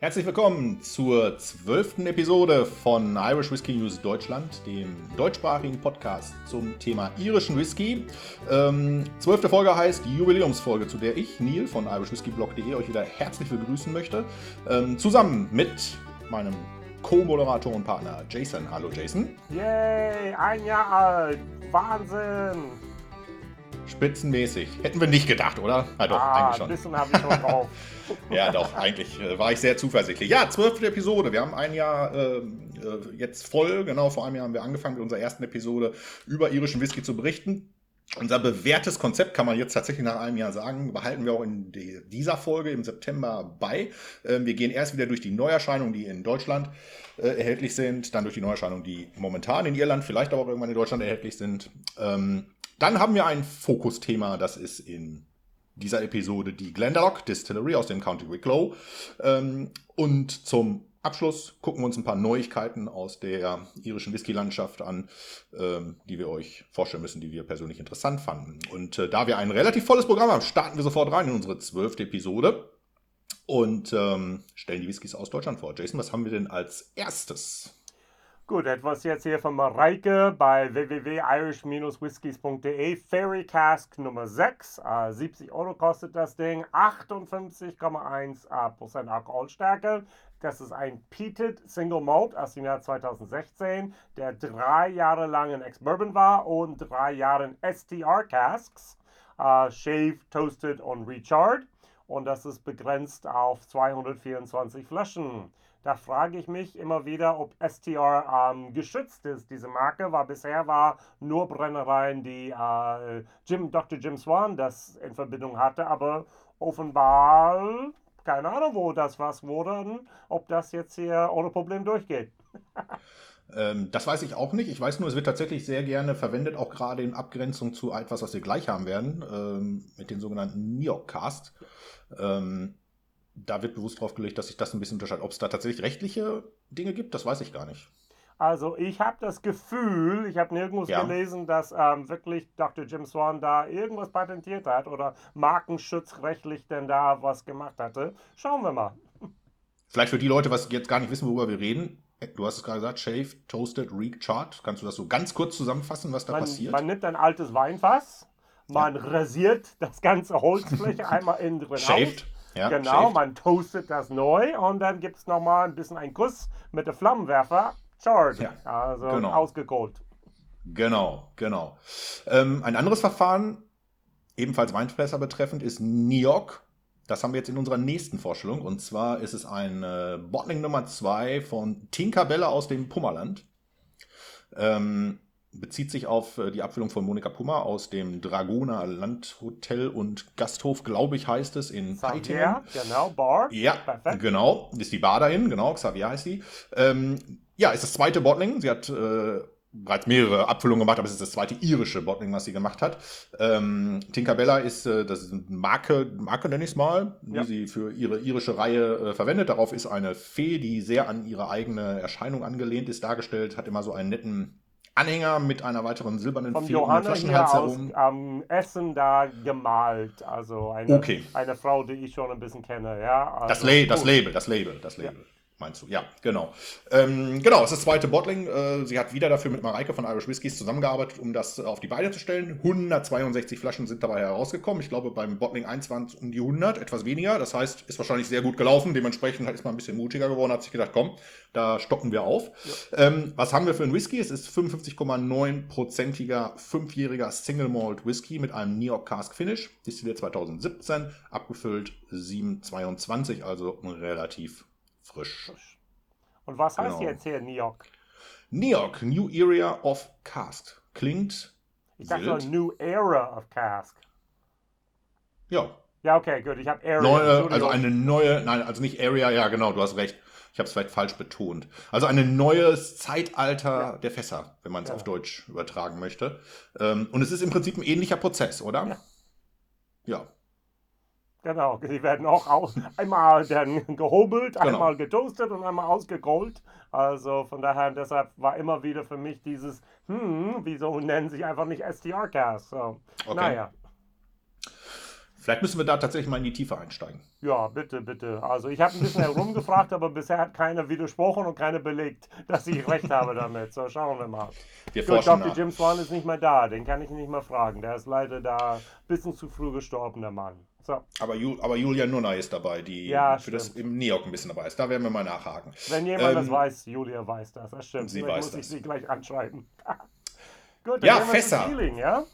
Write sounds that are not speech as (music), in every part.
Herzlich willkommen zur zwölften Episode von Irish Whiskey News Deutschland, dem deutschsprachigen Podcast zum Thema irischen Whisky. Ähm, zwölfte Folge heißt die Jubiläumsfolge, zu der ich, Neil von irishwhiskeyblog.de, euch wieder herzlich begrüßen möchte. Ähm, zusammen mit meinem Co-Moderator und Partner Jason. Hallo Jason. Yay, ein Jahr alt. Wahnsinn. Spitzenmäßig. Hätten wir nicht gedacht, oder? Ja, doch, ah, eigentlich schon. Ein bisschen habe ich schon drauf. (laughs) ja, doch, eigentlich äh, war ich sehr zuversichtlich. Ja, zwölfte Episode. Wir haben ein Jahr äh, äh, jetzt voll. Genau, vor einem Jahr haben wir angefangen mit unserer ersten Episode über irischen Whisky zu berichten. Unser bewährtes Konzept kann man jetzt tatsächlich nach einem Jahr sagen, behalten wir auch in die, dieser Folge im September bei. Ähm, wir gehen erst wieder durch die Neuerscheinungen, die in Deutschland äh, erhältlich sind, dann durch die Neuerscheinungen, die momentan in Irland, vielleicht aber auch irgendwann in Deutschland erhältlich sind. Dann haben wir ein Fokusthema, das ist in dieser Episode die Glendalough Distillery aus dem County Wicklow. Ähm, und zum Abschluss gucken wir uns ein paar Neuigkeiten aus der irischen Whisky-Landschaft an, ähm, die wir euch vorstellen müssen, die wir persönlich interessant fanden. Und äh, da wir ein relativ volles Programm haben, starten wir sofort rein in unsere zwölfte Episode und ähm, stellen die Whiskys aus Deutschland vor. Jason, was haben wir denn als erstes? Gut, etwas jetzt hier von Mareike bei www.irish-whiskies.de. Fairy Cask Nummer 6. Äh, 70 Euro kostet das Ding. 58,1 äh, Prozent Alkoholstärke. Das ist ein Peated Single Malt aus dem Jahr 2016, der drei Jahre lang in Ex-Bourbon war und drei Jahre in STR Casks. Äh, shaved, toasted und recharred. Und das ist begrenzt auf 224 Flaschen. Da frage ich mich immer wieder, ob STR ähm, geschützt ist, diese Marke, weil bisher war nur Brennereien, die äh, Jim, Dr. Jim Swan das in Verbindung hatte, aber offenbar keine Ahnung, wo das was wurde, ob das jetzt hier ohne Problem durchgeht. (laughs) Ähm, das weiß ich auch nicht. Ich weiß nur, es wird tatsächlich sehr gerne verwendet, auch gerade in Abgrenzung zu etwas, was wir gleich haben werden, ähm, mit den sogenannten Neocast. Ähm, da wird bewusst drauf gelegt, dass sich das ein bisschen unterscheidet. Ob es da tatsächlich rechtliche Dinge gibt, das weiß ich gar nicht. Also ich habe das Gefühl, ich habe nirgends ja. gelesen, dass ähm, wirklich Dr. Jim Swan da irgendwas patentiert hat oder markenschutzrechtlich denn da was gemacht hatte. Schauen wir mal. Vielleicht für die Leute, was jetzt gar nicht wissen, worüber wir reden. Du hast es gerade gesagt, Shave, Toasted, Recharred. Kannst du das so ganz kurz zusammenfassen, was da man, passiert? Man nimmt ein altes Weinfass, man ja. rasiert das ganze Holzfläche (laughs) einmal innen drin Shaved. Auf ja, genau, shaved. man toastet das neu und dann gibt es nochmal ein bisschen einen Guss mit dem Flammenwerfer. Charred, ja, also genau. ausgekohlt. Genau, genau. Ähm, ein anderes Verfahren, ebenfalls Weinfässer betreffend, ist Niok. Das haben wir jetzt in unserer nächsten Vorstellung. Und zwar ist es ein äh, Bottling Nummer 2 von Tinkerbella aus dem Pummerland. Ähm, bezieht sich auf äh, die Abfüllung von Monika Pummer aus dem Dragoner Landhotel und Gasthof, glaube ich, heißt es, in Xavier, genau, Bar. Ja, Perfekt. genau, ist die Bar dahin, genau, Xavier heißt die. Ähm, ja, ist das zweite Bottling. Sie hat äh, bereits mehrere Abfüllungen gemacht, aber es ist das zweite irische Bottling, was sie gemacht hat. Ähm, Tinkerbella ist, äh, das ist eine Marke, Marke nenne ich es mal, die ja. sie für ihre irische Reihe äh, verwendet. Darauf ist eine Fee, die sehr an ihre eigene Erscheinung angelehnt ist, dargestellt, hat immer so einen netten Anhänger mit einer weiteren silbernen Vom hier aus am Essen da gemalt. Also eine, okay. eine Frau, die ich schon ein bisschen kenne. Ja? Also, das, La das Label, das Label, das Label. Ja meinst du? Ja, genau. Ähm, genau, es ist das zweite Bottling. Äh, sie hat wieder dafür mit Mareike von Irish Whiskies zusammengearbeitet, um das auf die Beine zu stellen. 162 Flaschen sind dabei herausgekommen. Ich glaube, beim Bottling 1 waren es um die 100, etwas weniger. Das heißt, ist wahrscheinlich sehr gut gelaufen. Dementsprechend ist man ein bisschen mutiger geworden, hat sich gedacht, komm, da stocken wir auf. Ja. Ähm, was haben wir für einen Whisky? Es ist 55,9%iger fünfjähriger Single Malt Whisky mit einem New York Cask Finish. Destilliert 2017, abgefüllt 722, also relativ frisch. Und was heißt genau. jetzt hier New York? New York, New Area of Cask. Klingt. Ich dachte nur New Era of Cask. Ja. Ja, okay, gut. Ich habe Area. Neue, also eine neue, nein, also nicht Area, ja, genau, du hast recht. Ich habe es vielleicht falsch betont. Also ein neues Zeitalter ja. der Fässer, wenn man es ja. auf Deutsch übertragen möchte. Ähm, und es ist im Prinzip ein ähnlicher Prozess, oder? Ja. ja. Genau, die werden auch einmal dann gehobelt, genau. einmal getoastet und einmal ausgerollt. Also von daher, deshalb war immer wieder für mich dieses, hm, wieso nennen sich einfach nicht STR-Cast? So, okay. Naja. Vielleicht müssen wir da tatsächlich mal in die Tiefe einsteigen. Ja, bitte, bitte. Also ich habe ein bisschen herumgefragt, (laughs) aber bisher hat keiner widersprochen und keiner belegt, dass ich recht habe damit. So, schauen wir mal. Wir Gut, Dr. nach. Jim Swan ist nicht mehr da, den kann ich nicht mehr fragen. Der ist leider da ein bisschen zu früh gestorben, der Mann. So, Aber, Ju, aber Julia Nunna ist dabei, die Ja, für das stimmt. im NEOC ein bisschen dabei ist. Da werden wir mal nachhaken. wenn jemand das Ähm, weiß, Julia weiß das, das stimmt. sie Vielleicht weiß muss ich das. sie gleich anschreiben. (laughs) Gut, Ja, Fässer. Feeling, ja?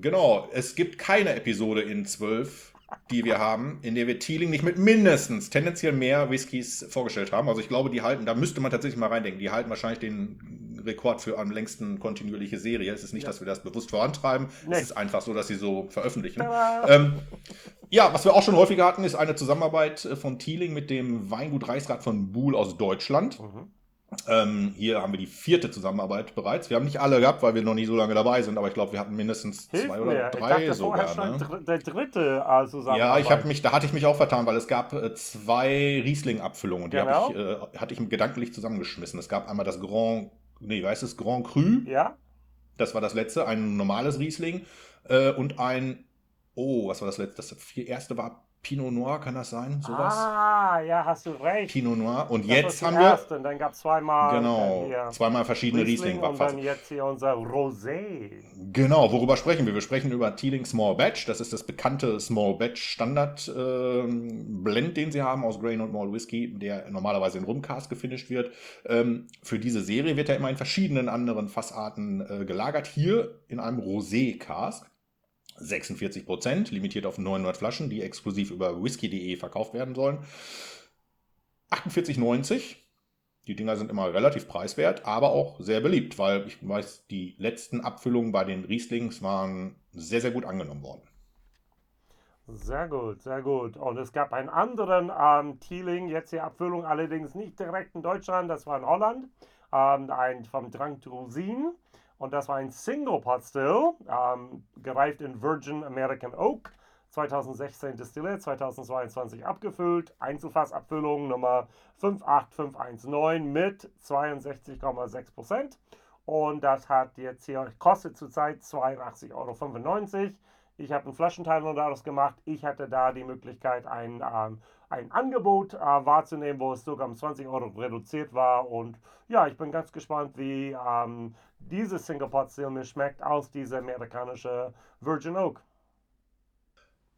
Genau, es gibt keine Episode in 12, die wir haben, in der wir Teeling nicht mit mindestens tendenziell mehr Whiskys vorgestellt haben. Also ich glaube, die halten, da müsste man tatsächlich mal reindenken, die halten wahrscheinlich den Rekord für am längsten kontinuierliche Serie. Es ist nicht, Ja. dass wir das bewusst vorantreiben, Nee. es ist einfach so, dass sie so veröffentlichen. Ähm, ja, was wir auch schon häufiger hatten, ist eine Zusammenarbeit äh, von Teeling mit dem Weingut Reichsrat von Buhl aus Deutschland. Mhm. Ähm, hier haben wir die vierte Zusammenarbeit bereits. Wir haben nicht alle gehabt, weil wir noch nie so lange dabei sind, aber ich glaube, wir hatten mindestens Hilf zwei mir. oder ich drei dachte vorher sogar. Ne? dr- der dritte äh, Zusammenarbeit. Ja, ich habe mich, da hatte ich mich auch vertan, weil es gab äh, zwei Riesling-Abfüllungen, die Genau. habe ich, äh, hatte ich gedanklich zusammengeschmissen. Es gab einmal das Grand, nee, wie heißt es, Grand Cru, Ja? das war das letzte, ein normales Riesling äh, und ein, oh, was war das letzte? Das vier- erste war Pinot Noir, kann das sein? Sowas? Ah, ja, hast du recht. Pinot Noir. Und Das jetzt haben wir, zuerst Und dann gab es zweimal genau, äh, zweimal verschiedene Riesling Riesling. und dann jetzt hier unser Rosé. Genau, worüber sprechen wir? Wir sprechen über Teeling Small Batch. Das ist das bekannte Small Batch Standard ähm, Blend, den sie haben aus Grain und Malt Whisky, der normalerweise in Rumcast gefinisht wird. Ähm, für diese Serie wird er immer in verschiedenen anderen Fassarten äh, gelagert. Hier in einem Rosé Cask. 46 Prozent, limitiert auf 900 Flaschen, die exklusiv über whisky.de verkauft werden sollen. 48,90. Die Dinger sind immer relativ preiswert, aber auch sehr beliebt, weil ich weiß, die letzten Abfüllungen bei den Rieslings waren sehr, sehr gut angenommen worden. Sehr gut, sehr gut. Und es gab einen anderen ähm, Teeling, jetzt die Abfüllung allerdings nicht direkt in Deutschland, das war in Holland, ähm, ein vom Drang Rosin. Und das war ein Single Pot Still, ähm, gereift in Virgin American Oak. 2016 destilliert, 2022 abgefüllt. Einzelfassabfüllung Nummer 58519 mit 62,6%. Und das hat jetzt hier, kostet zurzeit 82,95 Euro. Ich habe einen Flaschenteil daraus gemacht. Ich hatte da die Möglichkeit, ein, ähm, ein Angebot äh, wahrzunehmen, wo es sogar um 20 Euro reduziert war. Und ja, ich bin ganz gespannt, wie ähm, dieses Single Pot Still mir schmeckt aus dieser amerikanischen Virgin Oak.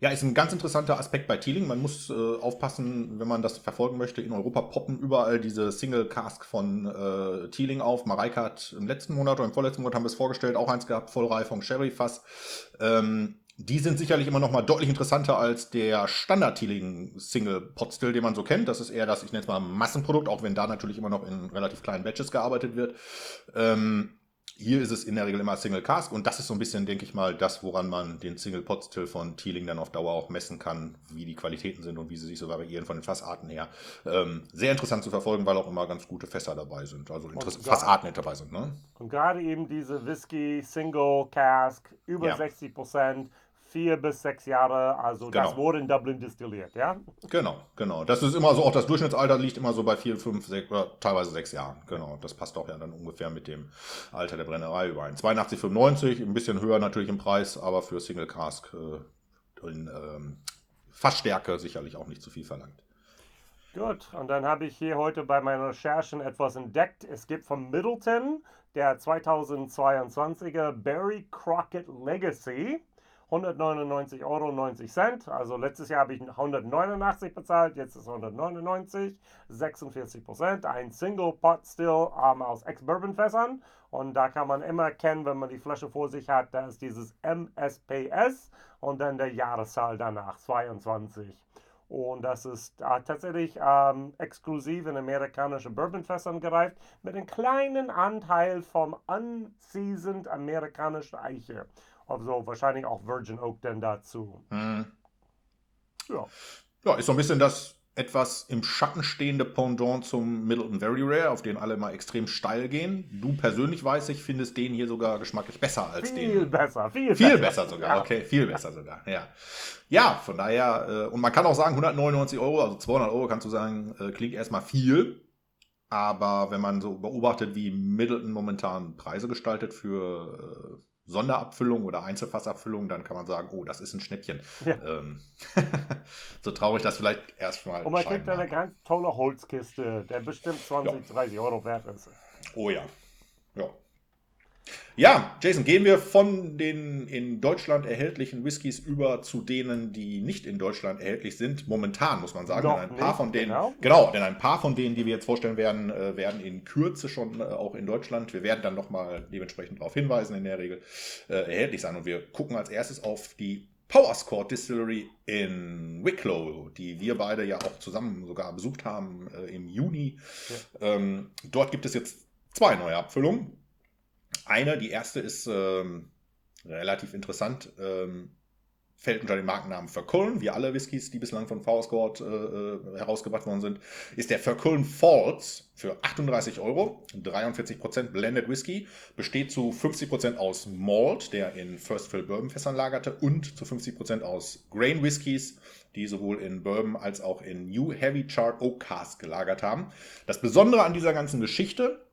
Ja, ist ein ganz interessanter Aspekt bei Teeling. Man muss äh, aufpassen, wenn man das verfolgen möchte. In Europa poppen überall diese Single Cask von äh, Teeling auf. Mareike hat im letzten Monat oder im vorletzten Monat haben wir es vorgestellt, auch eins gehabt, Vollreifung Sherry Fass. Ähm, die sind sicherlich immer noch mal deutlich interessanter als der Standard Single Pot Still, den man so kennt. Das ist eher das, ich nenne es mal Massenprodukt, auch wenn da natürlich immer noch in relativ kleinen Batches gearbeitet wird. Ähm, hier ist es in der Regel immer Single Cask und das ist so ein bisschen, denke ich mal, das, woran man den Single Pot Still von Teeling dann auf Dauer auch messen kann, wie die Qualitäten sind und wie sie sich so variieren von den Fassarten her. Ähm, sehr interessant zu verfolgen, weil auch immer ganz gute Fässer dabei sind, also Fassarten dabei sind. Ne? Und gerade eben diese Whisky Single Cask, über Ja. 60 Prozent, vier bis sechs Jahre, also das Genau. wurde in Dublin destilliert, ja? Genau, genau. Das ist immer so, auch das Durchschnittsalter liegt immer so bei vier, fünf, sechs oder teilweise sechs Jahren. Genau, das passt auch ja dann ungefähr mit dem Alter der Brennerei überein. 82,95, ein bisschen höher natürlich im Preis, aber für Single Cask äh, in ähm, Fassstärke sicherlich auch nicht zu viel verlangt. Gut, und dann habe ich hier heute bei meinen Recherchen etwas entdeckt. Es gibt von Middleton der 2022er Barry Crockett Legacy. 199,90 Euro. Also letztes Jahr habe ich 189 bezahlt, jetzt ist es 199, 46 Prozent. Ein Single Pot Still ähm, aus Ex-Bourbon-Fässern. Und da kann man immer erkennen, wenn man die Flasche vor sich hat, da ist dieses MSPS und dann der Jahreszahl danach, 22. Und das ist äh, tatsächlich ähm, exklusiv in amerikanischen Bourbonfässern gereift mit einem kleinen Anteil vom unseasoned amerikanischen Eiche. Also wahrscheinlich auch Virgin Oak dann dazu. Hm. Ja. Ja, ist so ein bisschen das etwas im Schatten stehende Pendant zum Middleton Very Rare, auf den alle mal extrem steil gehen. Du persönlich weiß ich, findest den hier sogar geschmacklich besser als Viel den. besser, viel, Viel besser sogar, Ja. okay, viel besser sogar, ja. Ja, von daher, äh, und man kann auch sagen, 199 Euro, also 200 Euro kannst du sagen, äh, klingt erstmal viel. Aber wenn man so beobachtet, wie Middleton momentan Preise gestaltet für Sonderabfüllung oder Einzelfassabfüllung, dann kann man sagen, oh, das ist ein Schnäppchen. Ja. Ähm, (laughs) so traurig das vielleicht erstmal. Und man kriegt eine ganz tolle Holzkiste, der bestimmt 20, ja. 30 Euro wert ist. Oh ja. Ja. Ja, Jason, gehen wir von den in Deutschland erhältlichen Whiskys über zu denen, die nicht in Deutschland erhältlich sind. Momentan muss man sagen, denn ein paar nicht, von denen, genau. genau. denn ein paar von denen, die wir jetzt vorstellen werden, äh, werden in Kürze schon äh, auch in Deutschland. Wir werden dann nochmal dementsprechend darauf hinweisen, in der Regel äh, erhältlich sein. Und wir gucken als erstes auf die Powerscore Distillery in Wicklow, die wir beide ja auch zusammen sogar besucht haben im Juni. Ja. Ähm, dort gibt es jetzt zwei neue Abfüllungen. Eine, die erste ist ähm, relativ interessant, ähm, fällt unter den Markennamen Verkullen, wie alle Whiskys, die bislang von Powerscored äh, äh, herausgebracht worden sind, ist der Verkullen Falls für 38 Euro, 43% Blended Whisky, besteht zu 50% aus Malt, der in First Fill Bourbon Fässern lagerte, und zu 50% aus Grain Whiskys, die sowohl in Bourbon als auch in New Heavy Chart Oak Cask gelagert haben. Das Besondere an dieser ganzen Geschichte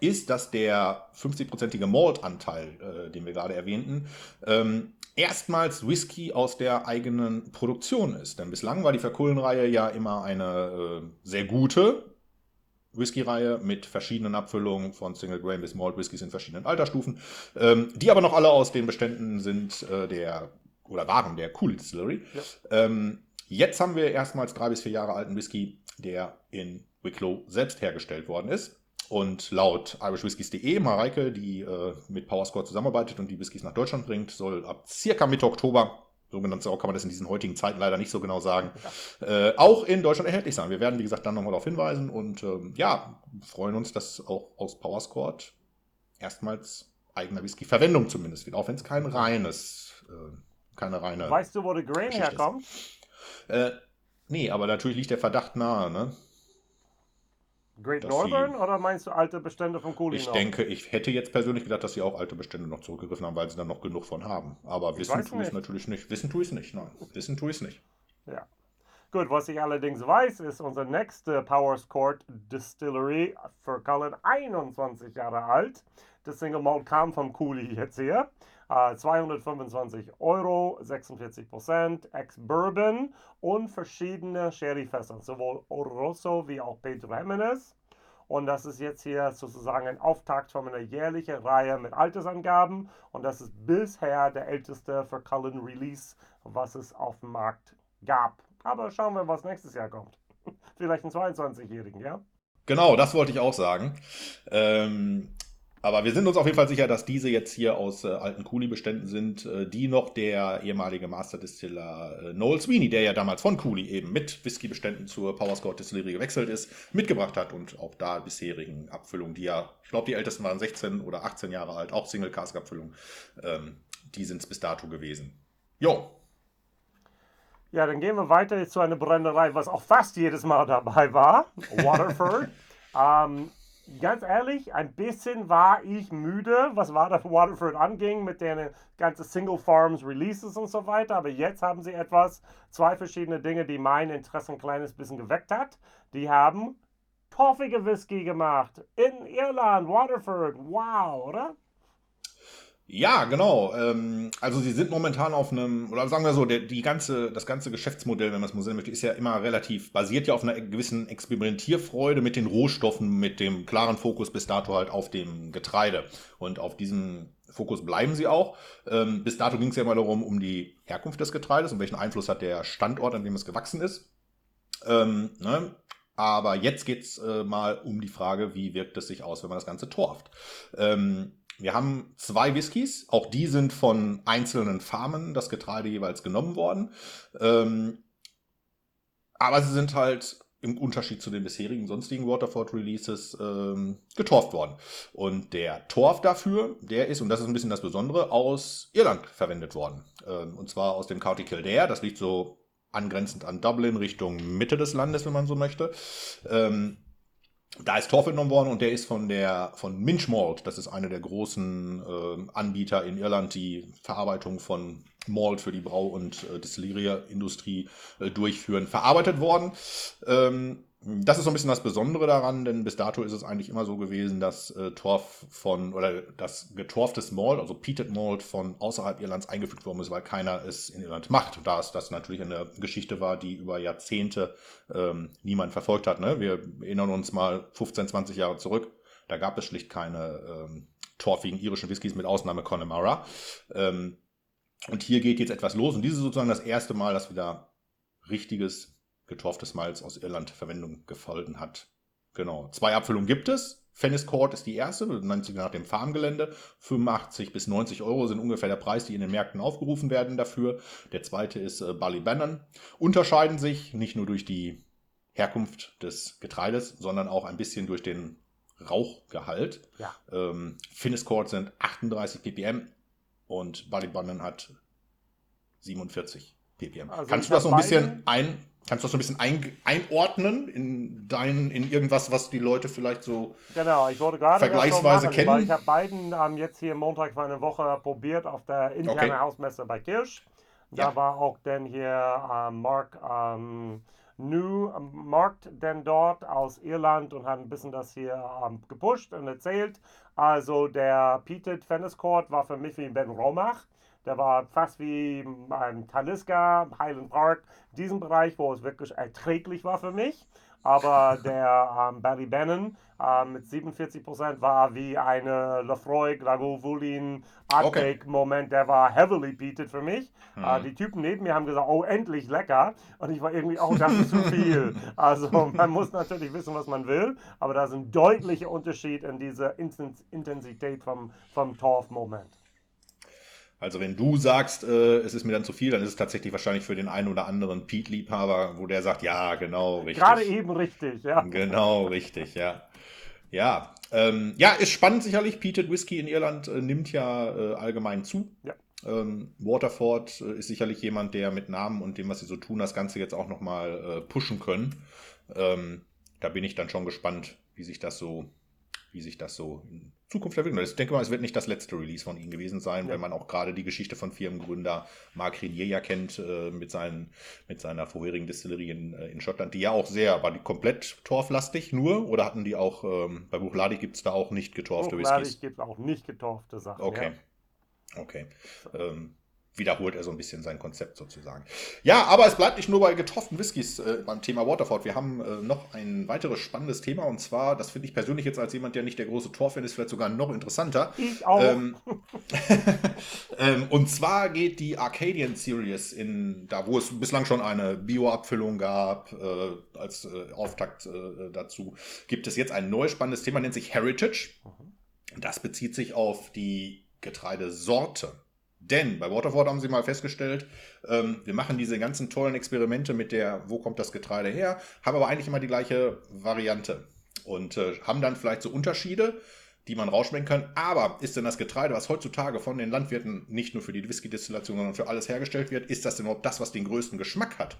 ist, dass der 50-prozentige Malt-Anteil, äh, den wir gerade erwähnten, ähm, erstmals Whisky aus der eigenen Produktion ist. Denn bislang war die Verkullenreihe ja immer eine äh, sehr gute Whisky-Reihe mit verschiedenen Abfüllungen von Single Grain bis Malt Whiskys in verschiedenen Altersstufen, ähm, die aber noch alle aus den Beständen sind äh, der oder waren der Cool Distillery. Ja. Ähm, jetzt haben wir erstmals drei bis vier Jahre alten Whisky, der in Wicklow selbst hergestellt worden ist. Und laut irishwhiskies.de, Mareike, die äh, mit Powerscore zusammenarbeitet und die Whiskys nach Deutschland bringt, soll ab circa Mitte Oktober, so genannt kann man das in diesen heutigen Zeiten leider nicht so genau sagen, ja. äh, auch in Deutschland erhältlich sein. Wir werden, wie gesagt, dann nochmal darauf hinweisen und ähm, ja, freuen uns, dass auch aus Powerscore erstmals eigener Whisky Verwendung zumindest wird, auch wenn es kein reines, äh, keine reine. Weißt du, wo der Grain herkommt? Äh, nee, aber natürlich liegt der Verdacht nahe, ne? Great Northern oder meinst du alte Bestände von Cooley Ich denke, ich hätte jetzt persönlich gedacht, dass sie auch alte Bestände noch zurückgegriffen haben, weil sie dann noch genug von haben. Aber ich wissen tue ich es natürlich nicht. Wissen tue ich es nicht, nein. Wissen tue ich es nicht. Ja. Gut, was ich allerdings weiß, ist unser nächste Powers Court Distillery für Cullen 21 Jahre alt. Das Single Malt kam vom Cooley jetzt hier. 225 äh, Euro, 46 Prozent, Ex-Bourbon und verschiedene Sherryfässer, sowohl Oroso wie auch Pedro Jimenez. Und das ist jetzt hier sozusagen ein Auftakt von einer jährlichen Reihe mit Altersangaben. Und das ist bisher der älteste für Cullen Release, was es auf dem Markt gab. Aber schauen wir, was nächstes Jahr kommt. (laughs) Vielleicht einen 22-Jährigen, ja? Genau, das wollte ich auch sagen. Ähm, aber wir sind uns auf jeden Fall sicher, dass diese jetzt hier aus äh, alten Cooley-Beständen sind, äh, die noch der ehemalige Master-Distiller äh, Noel Sweeney, der ja damals von Cooley eben mit Whisky-Beständen zur Powerscore Distillery gewechselt ist, mitgebracht hat und auch da bisherigen Abfüllungen, die ja, ich glaube, die ältesten waren 16 oder 18 Jahre alt, auch Single-Cask-Abfüllungen, ähm, die sind es bis dato gewesen. Jo. Ja, dann gehen wir weiter zu einer Brennerei, was auch fast jedes Mal dabei war, (laughs) Waterford. ähm, ganz ehrlich, ein bisschen war ich müde, was (laughs) Waterford anging mit den ganzen Single Farms Releases und so weiter. Aber jetzt haben sie etwas, zwei verschiedene Dinge, die mein Interesse ein kleines bisschen geweckt hat. Die haben toffige Whisky gemacht in Irland, Waterford. Wow, oder? Ja, genau. Ähm, also sie sind momentan auf einem, oder sagen wir so, der, die ganze, das ganze Geschäftsmodell, wenn man es mal sehen möchte, ist ja immer relativ basiert ja auf einer gewissen Experimentierfreude mit den Rohstoffen, mit dem klaren Fokus bis dato halt auf dem Getreide. Und auf diesem Fokus bleiben sie auch. Ähm, bis dato ging es ja immer darum, um die Herkunft des Getreides und welchen Einfluss hat der Standort, an dem es gewachsen ist. Ähm, ne? Aber jetzt geht's äh, mal um die Frage, wie wirkt es sich aus, wenn man das Ganze torft. Ähm, wir haben zwei Whiskys, auch die sind von einzelnen Farmen das Getreide jeweils genommen worden. Ähm, aber sie sind halt im Unterschied zu den bisherigen sonstigen Waterford Releases ähm, getorft worden. Und der Torf dafür, der ist, und das ist ein bisschen das Besondere, aus Irland verwendet worden. Ähm, und zwar aus dem County Kildare, das liegt so angrenzend an Dublin, Richtung Mitte des Landes, wenn man so möchte. Ähm, da ist Torf entnommen worden und der ist von der von Minchmalt, das ist einer der großen äh, Anbieter in Irland, die Verarbeitung von Malt für die Brau- und äh, Destillerieindustrie äh, durchführen, verarbeitet worden. Ähm, Das ist so ein bisschen das Besondere daran, denn bis dato ist es eigentlich immer so gewesen, dass äh, Torf von oder das getorftes Malt, also Peated Malt von außerhalb Irlands eingefügt worden ist, weil keiner es in Irland macht. Da es das natürlich eine Geschichte war, die über Jahrzehnte ähm, niemand verfolgt hat. Ne? Wir erinnern uns mal 15, 20 Jahre zurück. Da gab es schlicht keine ähm, torfigen irischen Whiskys mit Ausnahme Connemara. Ähm, und hier geht jetzt etwas los und dieses ist sozusagen das erste Mal, dass wieder richtiges getorftes Malz aus Irland Verwendung gefunden hat. Genau. Zwei Abfüllungen gibt es. Fennis Court ist die erste, nennt sich nach dem Farmgelände. 85 bis 90 Euro sind ungefähr der Preis, die in den Märkten aufgerufen werden dafür. Der zweite ist äh, Bannon. Unterscheiden sich nicht nur durch die Herkunft des Getreides, sondern auch ein bisschen durch den Rauchgehalt. Ja. Ähm, Finnis Court sind 38 ppm und Bannon hat 47 ppm. Also Kannst du das so ein bisschen ein, Kannst du das so ein bisschen ein, einordnen in dein, in irgendwas, was die Leute vielleicht so genau, ich wurde gerade vergleichsweise machen, kennen? ich habe beiden ähm, jetzt hier Montag für eine Woche probiert auf der internen okay. Hausmesse bei Kirsch. Da ja. war auch dann hier ähm, Mark ähm, New ähm, Markt denn dort aus Irland und hat ein bisschen das hier ähm, gepusht und erzählt. Also der Peated Fennis Court war für mich wie Ben Romach. Der war fast wie beim Taliska, Highland Park, diesen Bereich, wo es wirklich erträglich war für mich. Aber (laughs) der ähm, Barry Bannon ähm, mit 47% war wie eine Lefroy, Glagolvulin, Arctic-Moment. Okay. Der war heavily peated für mich. Mhm. Äh, die Typen neben mir haben gesagt, oh, endlich lecker. Und ich war irgendwie, oh, das ist zu (laughs) viel. also man muss natürlich wissen, was man will. Aber da ist ein deutlicher Unterschied in dieser Intensität vom, vom Torf-Moment. Also wenn du sagst, äh, es ist mir dann zu viel, dann ist es tatsächlich wahrscheinlich für den einen oder anderen Pete-Liebhaber, wo der sagt, ja, genau, richtig. Gerade eben richtig, ja. Genau, richtig, ja. Ja, ähm, ja, ist spannend sicherlich. Peated Whisky in Irland äh, nimmt ja äh, allgemein zu. Ja. Ähm, Waterford äh, ist sicherlich jemand, der mit Namen und dem, was sie so tun, das Ganze jetzt auch nochmal äh, pushen können. Ähm, da bin ich dann schon gespannt, wie sich das so wie sich das so in Zukunft entwickelt. Ich denke mal, es wird nicht das letzte Release von ihnen gewesen sein, ja. weil man auch gerade die Geschichte von Firmengründer Mark Renier ja kennt, äh, mit, seinen, mit seiner vorherigen Distillerie in, äh, in Schottland, die ja auch sehr, war die komplett torflastig nur oder hatten die auch, ähm, bei Buchladi gibt es da auch nicht getorfte Whiskys? gibt auch nicht getorfte Sachen. Okay. Ja. Okay. Ähm, wiederholt er so ein bisschen sein Konzept sozusagen. Ja, aber es bleibt nicht nur bei getroffenen Whiskys äh, beim Thema Waterford. Wir haben äh, noch ein weiteres spannendes Thema und zwar, das finde ich persönlich jetzt als jemand, der nicht der große Torfan ist, vielleicht sogar noch interessanter. Ich auch. Ähm, (laughs) ähm, und zwar geht die Arcadian Series in, da wo es bislang schon eine Bio-Abfüllung gab, äh, als äh, Auftakt äh, dazu, gibt es jetzt ein neues spannendes Thema, nennt sich Heritage. Mhm. Das bezieht sich auf die Getreidesorte. Denn bei Waterford haben sie mal festgestellt, ähm, wir machen diese ganzen tollen Experimente mit der, wo kommt das Getreide her, haben aber eigentlich immer die gleiche Variante und äh, haben dann vielleicht so Unterschiede, die man rausschmecken kann. Aber ist denn das Getreide, was heutzutage von den Landwirten nicht nur für die Whisky-Destillation, sondern für alles hergestellt wird, ist das denn überhaupt das, was den größten Geschmack hat?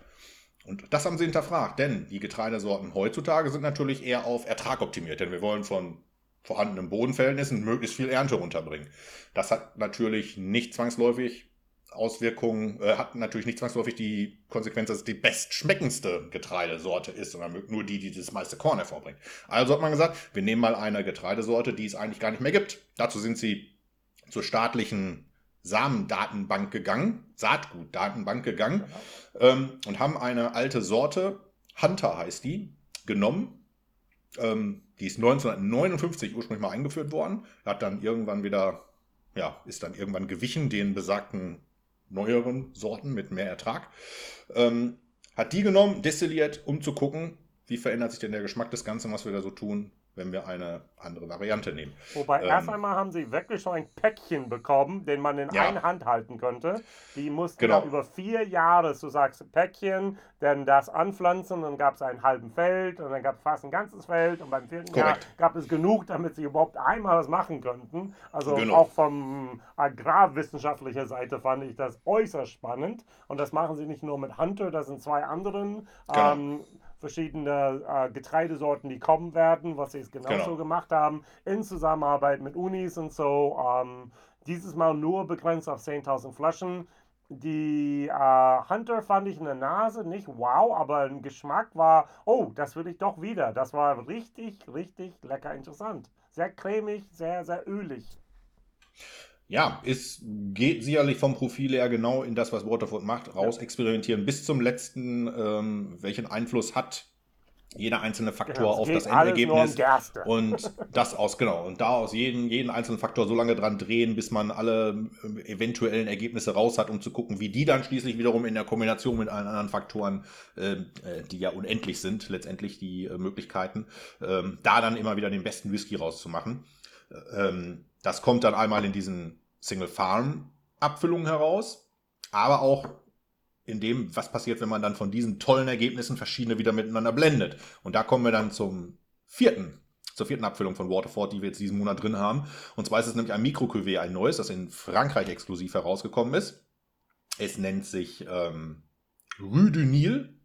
Und das haben sie hinterfragt, denn die Getreidesorten heutzutage sind natürlich eher auf Ertrag optimiert, denn wir wollen von vorhandenen Bodenverhältnissen möglichst viel Ernte runterbringen. Das hat natürlich nicht zwangsläufig Auswirkungen, äh, hat natürlich nicht zwangsläufig die Konsequenz, dass es die bestschmeckendste Getreidesorte ist, sondern nur die, die das meiste Korn hervorbringt. Also hat man gesagt, wir nehmen mal eine Getreidesorte, die es eigentlich gar nicht mehr gibt. Dazu sind sie zur staatlichen Samendatenbank gegangen, Saatgutdatenbank gegangen ähm, und haben eine alte Sorte, Hunter heißt die, genommen, ähm, die ist 1959 ursprünglich mal eingeführt worden, hat dann irgendwann wieder, ja, ist dann irgendwann gewichen den besagten neueren Sorten mit mehr Ertrag. Ähm, hat die genommen, destilliert, um zu gucken, wie verändert sich denn der Geschmack des Ganzen, was wir da so tun wenn wir eine andere Variante nehmen. Wobei ähm, erst einmal haben sie wirklich so ein Päckchen bekommen, den man in ja. einer Hand halten könnte. Die mussten genau. über vier Jahre, so sagst Päckchen, dann das anpflanzen, dann gab es einen halben Feld und dann gab es fast ein ganzes Feld und beim vierten Korrekt. Jahr gab es genug, damit sie überhaupt einmal was machen könnten. Also genau. auch vom agrarwissenschaftlicher Seite fand ich das äußerst spannend und das machen sie nicht nur mit Hunter, das sind zwei anderen. Genau. Ähm, verschiedene äh, Getreidesorten, die kommen werden, was sie es genauso genau. gemacht haben, in Zusammenarbeit mit Unis und so. Ähm, dieses Mal nur begrenzt auf 10.000 Flaschen. Die äh, Hunter fand ich in der Nase nicht wow, aber ein Geschmack war, oh, das will ich doch wieder. Das war richtig, richtig lecker interessant. Sehr cremig, sehr, sehr ölig. Ja, es geht sicherlich vom Profil her genau in das, was Waterford macht, raus experimentieren bis zum letzten, ähm, welchen Einfluss hat jeder einzelne Faktor genau, auf das Endergebnis (laughs) und das aus genau und da aus jeden jeden einzelnen Faktor so lange dran drehen, bis man alle äh, eventuellen Ergebnisse raus hat, um zu gucken, wie die dann schließlich wiederum in der Kombination mit allen anderen Faktoren, ähm, äh, die ja unendlich sind, letztendlich die äh, Möglichkeiten, äh, da dann immer wieder den besten Whisky rauszumachen. Äh, ähm, das kommt dann einmal in diesen Single Farm Abfüllungen heraus, aber auch in dem, was passiert, wenn man dann von diesen tollen Ergebnissen verschiedene wieder miteinander blendet. Und da kommen wir dann zum vierten, zur vierten Abfüllung von Waterford, die wir jetzt diesen Monat drin haben. Und zwar ist es nämlich ein mikro ein neues, das in Frankreich exklusiv herausgekommen ist. Es nennt sich ähm, Rue du Nil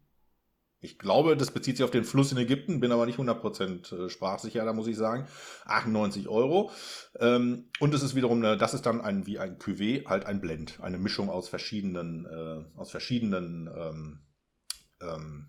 ich glaube, das bezieht sich auf den Fluss in Ägypten, bin aber nicht 100% äh, sprachsicher, da muss ich sagen. 98 Euro. Ähm, und es ist wiederum, eine, das ist dann ein, wie ein Cuvée, halt ein Blend. Eine Mischung aus verschiedenen, äh, aus verschiedenen ähm, ähm,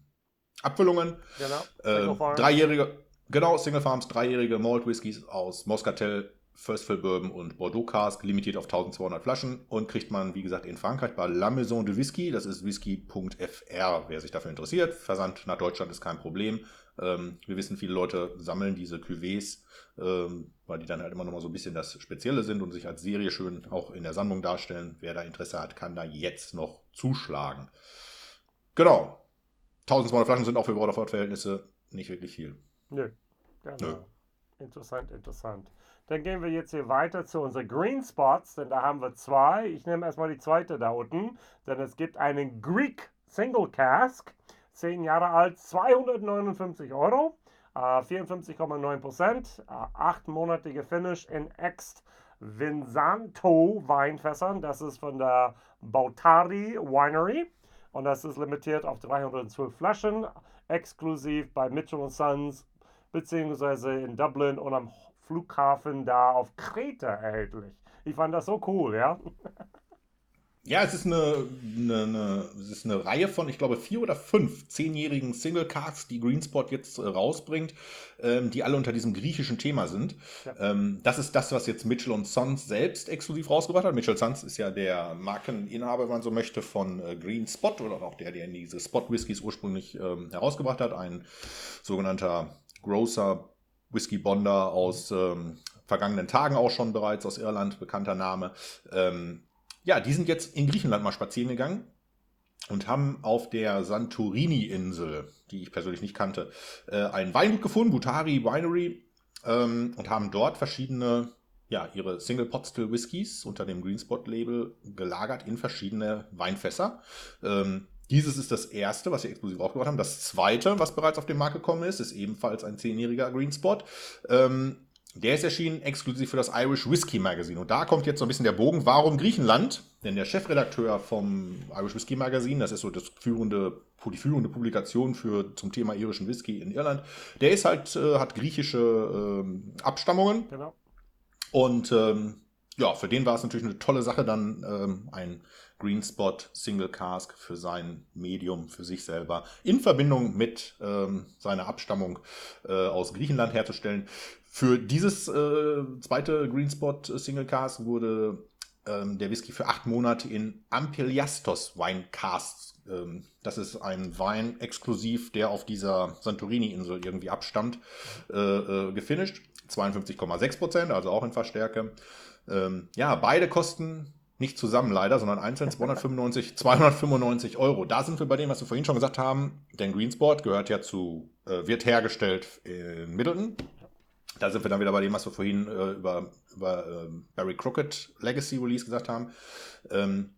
Abfüllungen. Genau. Äh, dreijährige, genau, Single Farms, dreijährige Malt Whiskys aus Moscatel, First Fill Bourbon und Bordeaux Cask, limitiert auf 1200 Flaschen und kriegt man, wie gesagt, in Frankreich bei La Maison de Whisky. Das ist whisky.fr, wer sich dafür interessiert. Versand nach Deutschland ist kein Problem. Ähm, wir wissen, viele Leute sammeln diese Cuvées, ähm, weil die dann halt immer noch mal so ein bisschen das Spezielle sind und sich als Serie schön auch in der Sammlung darstellen. Wer da Interesse hat, kann da jetzt noch zuschlagen. Genau. 1200 Flaschen sind auch für Waterford-Verhältnisse nicht wirklich viel. Nö. Genau. Nö. Interessant, interessant. Dann gehen wir jetzt hier weiter zu unseren Green Spots, denn da haben wir zwei. Ich nehme erstmal die zweite da unten, denn es gibt einen Greek Single Cask, 10 Jahre alt, 259 Euro, äh, 54,9 Prozent, äh, 8-monatige Finish in Ext Vinsanto Weinfässern. Das ist von der Bautari Winery und das ist limitiert auf 312 Flaschen, exklusiv bei Mitchell Sons beziehungsweise in Dublin und am Flughafen da auf Kreta erhältlich. Ich fand das so cool, ja. Ja, es ist eine, eine, eine, es ist eine Reihe von, ich glaube, vier oder fünf zehnjährigen Single Cards, die Greenspot jetzt äh, rausbringt, ähm, die alle unter diesem griechischen Thema sind. Ja. Ähm, das ist das, was jetzt Mitchell Sons selbst exklusiv rausgebracht hat. Mitchell Sons ist ja der Markeninhaber, wenn man so möchte, von äh, Green Spot oder auch der, der diese Spot Whiskys ursprünglich ähm, herausgebracht hat. Ein sogenannter Grocer Whisky Bonder aus ähm, vergangenen Tagen auch schon bereits aus Irland, bekannter Name. Ähm, ja, die sind jetzt in Griechenland mal spazieren gegangen und haben auf der Santorini-Insel, die ich persönlich nicht kannte, äh, ein Weingut gefunden, Butari Winery, ähm, und haben dort verschiedene, ja, ihre Single Pot Still Whiskys unter dem Greenspot Label gelagert in verschiedene Weinfässer. Ähm, dieses ist das erste, was sie exklusiv aufgebaut haben. Das zweite, was bereits auf den Markt gekommen ist, ist ebenfalls ein zehnjähriger Green Spot. Ähm, der ist erschienen exklusiv für das Irish Whiskey Magazine. Und da kommt jetzt so ein bisschen der Bogen. Warum Griechenland? Denn der Chefredakteur vom Irish Whiskey Magazine, das ist so das führende, die führende Publikation für, zum Thema irischen Whisky in Irland, der ist halt, äh, hat griechische äh, Abstammungen. Genau. Und ähm, ja, für den war es natürlich eine tolle Sache, dann ähm, ein Green Spot Single Cask für sein Medium, für sich selber, in Verbindung mit ähm, seiner Abstammung äh, aus Griechenland herzustellen. Für dieses äh, zweite Green Spot Single Cask wurde ähm, der Whisky für acht Monate in Ampeliastos Wine Casks. Ähm, das ist ein Wein exklusiv, der auf dieser Santorini-Insel irgendwie abstammt, äh, äh gefinisht. 52,6 Prozent, also auch in Verstärke. Ähm, ja, beide kosten nicht zusammen leider, sondern einzeln 295, 295 Euro. Da sind wir bei dem, was wir vorhin schon gesagt haben. Denn Greensport gehört ja zu, äh, wird hergestellt in Middleton. Da sind wir dann wieder bei dem, was wir vorhin äh, über, über äh, Barry Crockett Legacy Release gesagt haben. Ähm,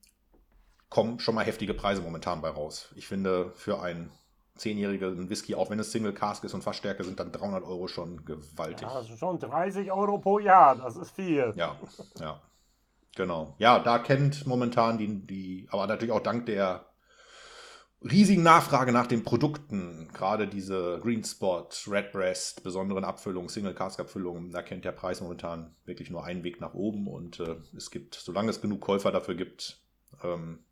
kommen schon mal heftige Preise momentan bei raus. Ich finde, für einen zehnjährigen Whisky, auch wenn es Single Cask ist und Fassstärke, sind dann 300 Euro schon gewaltig. Ja, also schon 30 Euro pro Jahr, das ist viel. Ja, ja. Genau. Ja, da kennt momentan die, die, aber natürlich auch dank der riesigen Nachfrage nach den Produkten, gerade diese Green Spot, Redbreast, besonderen Abfüllungen, Single Cask Abfüllungen, da kennt der Preis momentan wirklich nur einen Weg nach oben und äh, es gibt, solange es genug Käufer dafür gibt, ähm,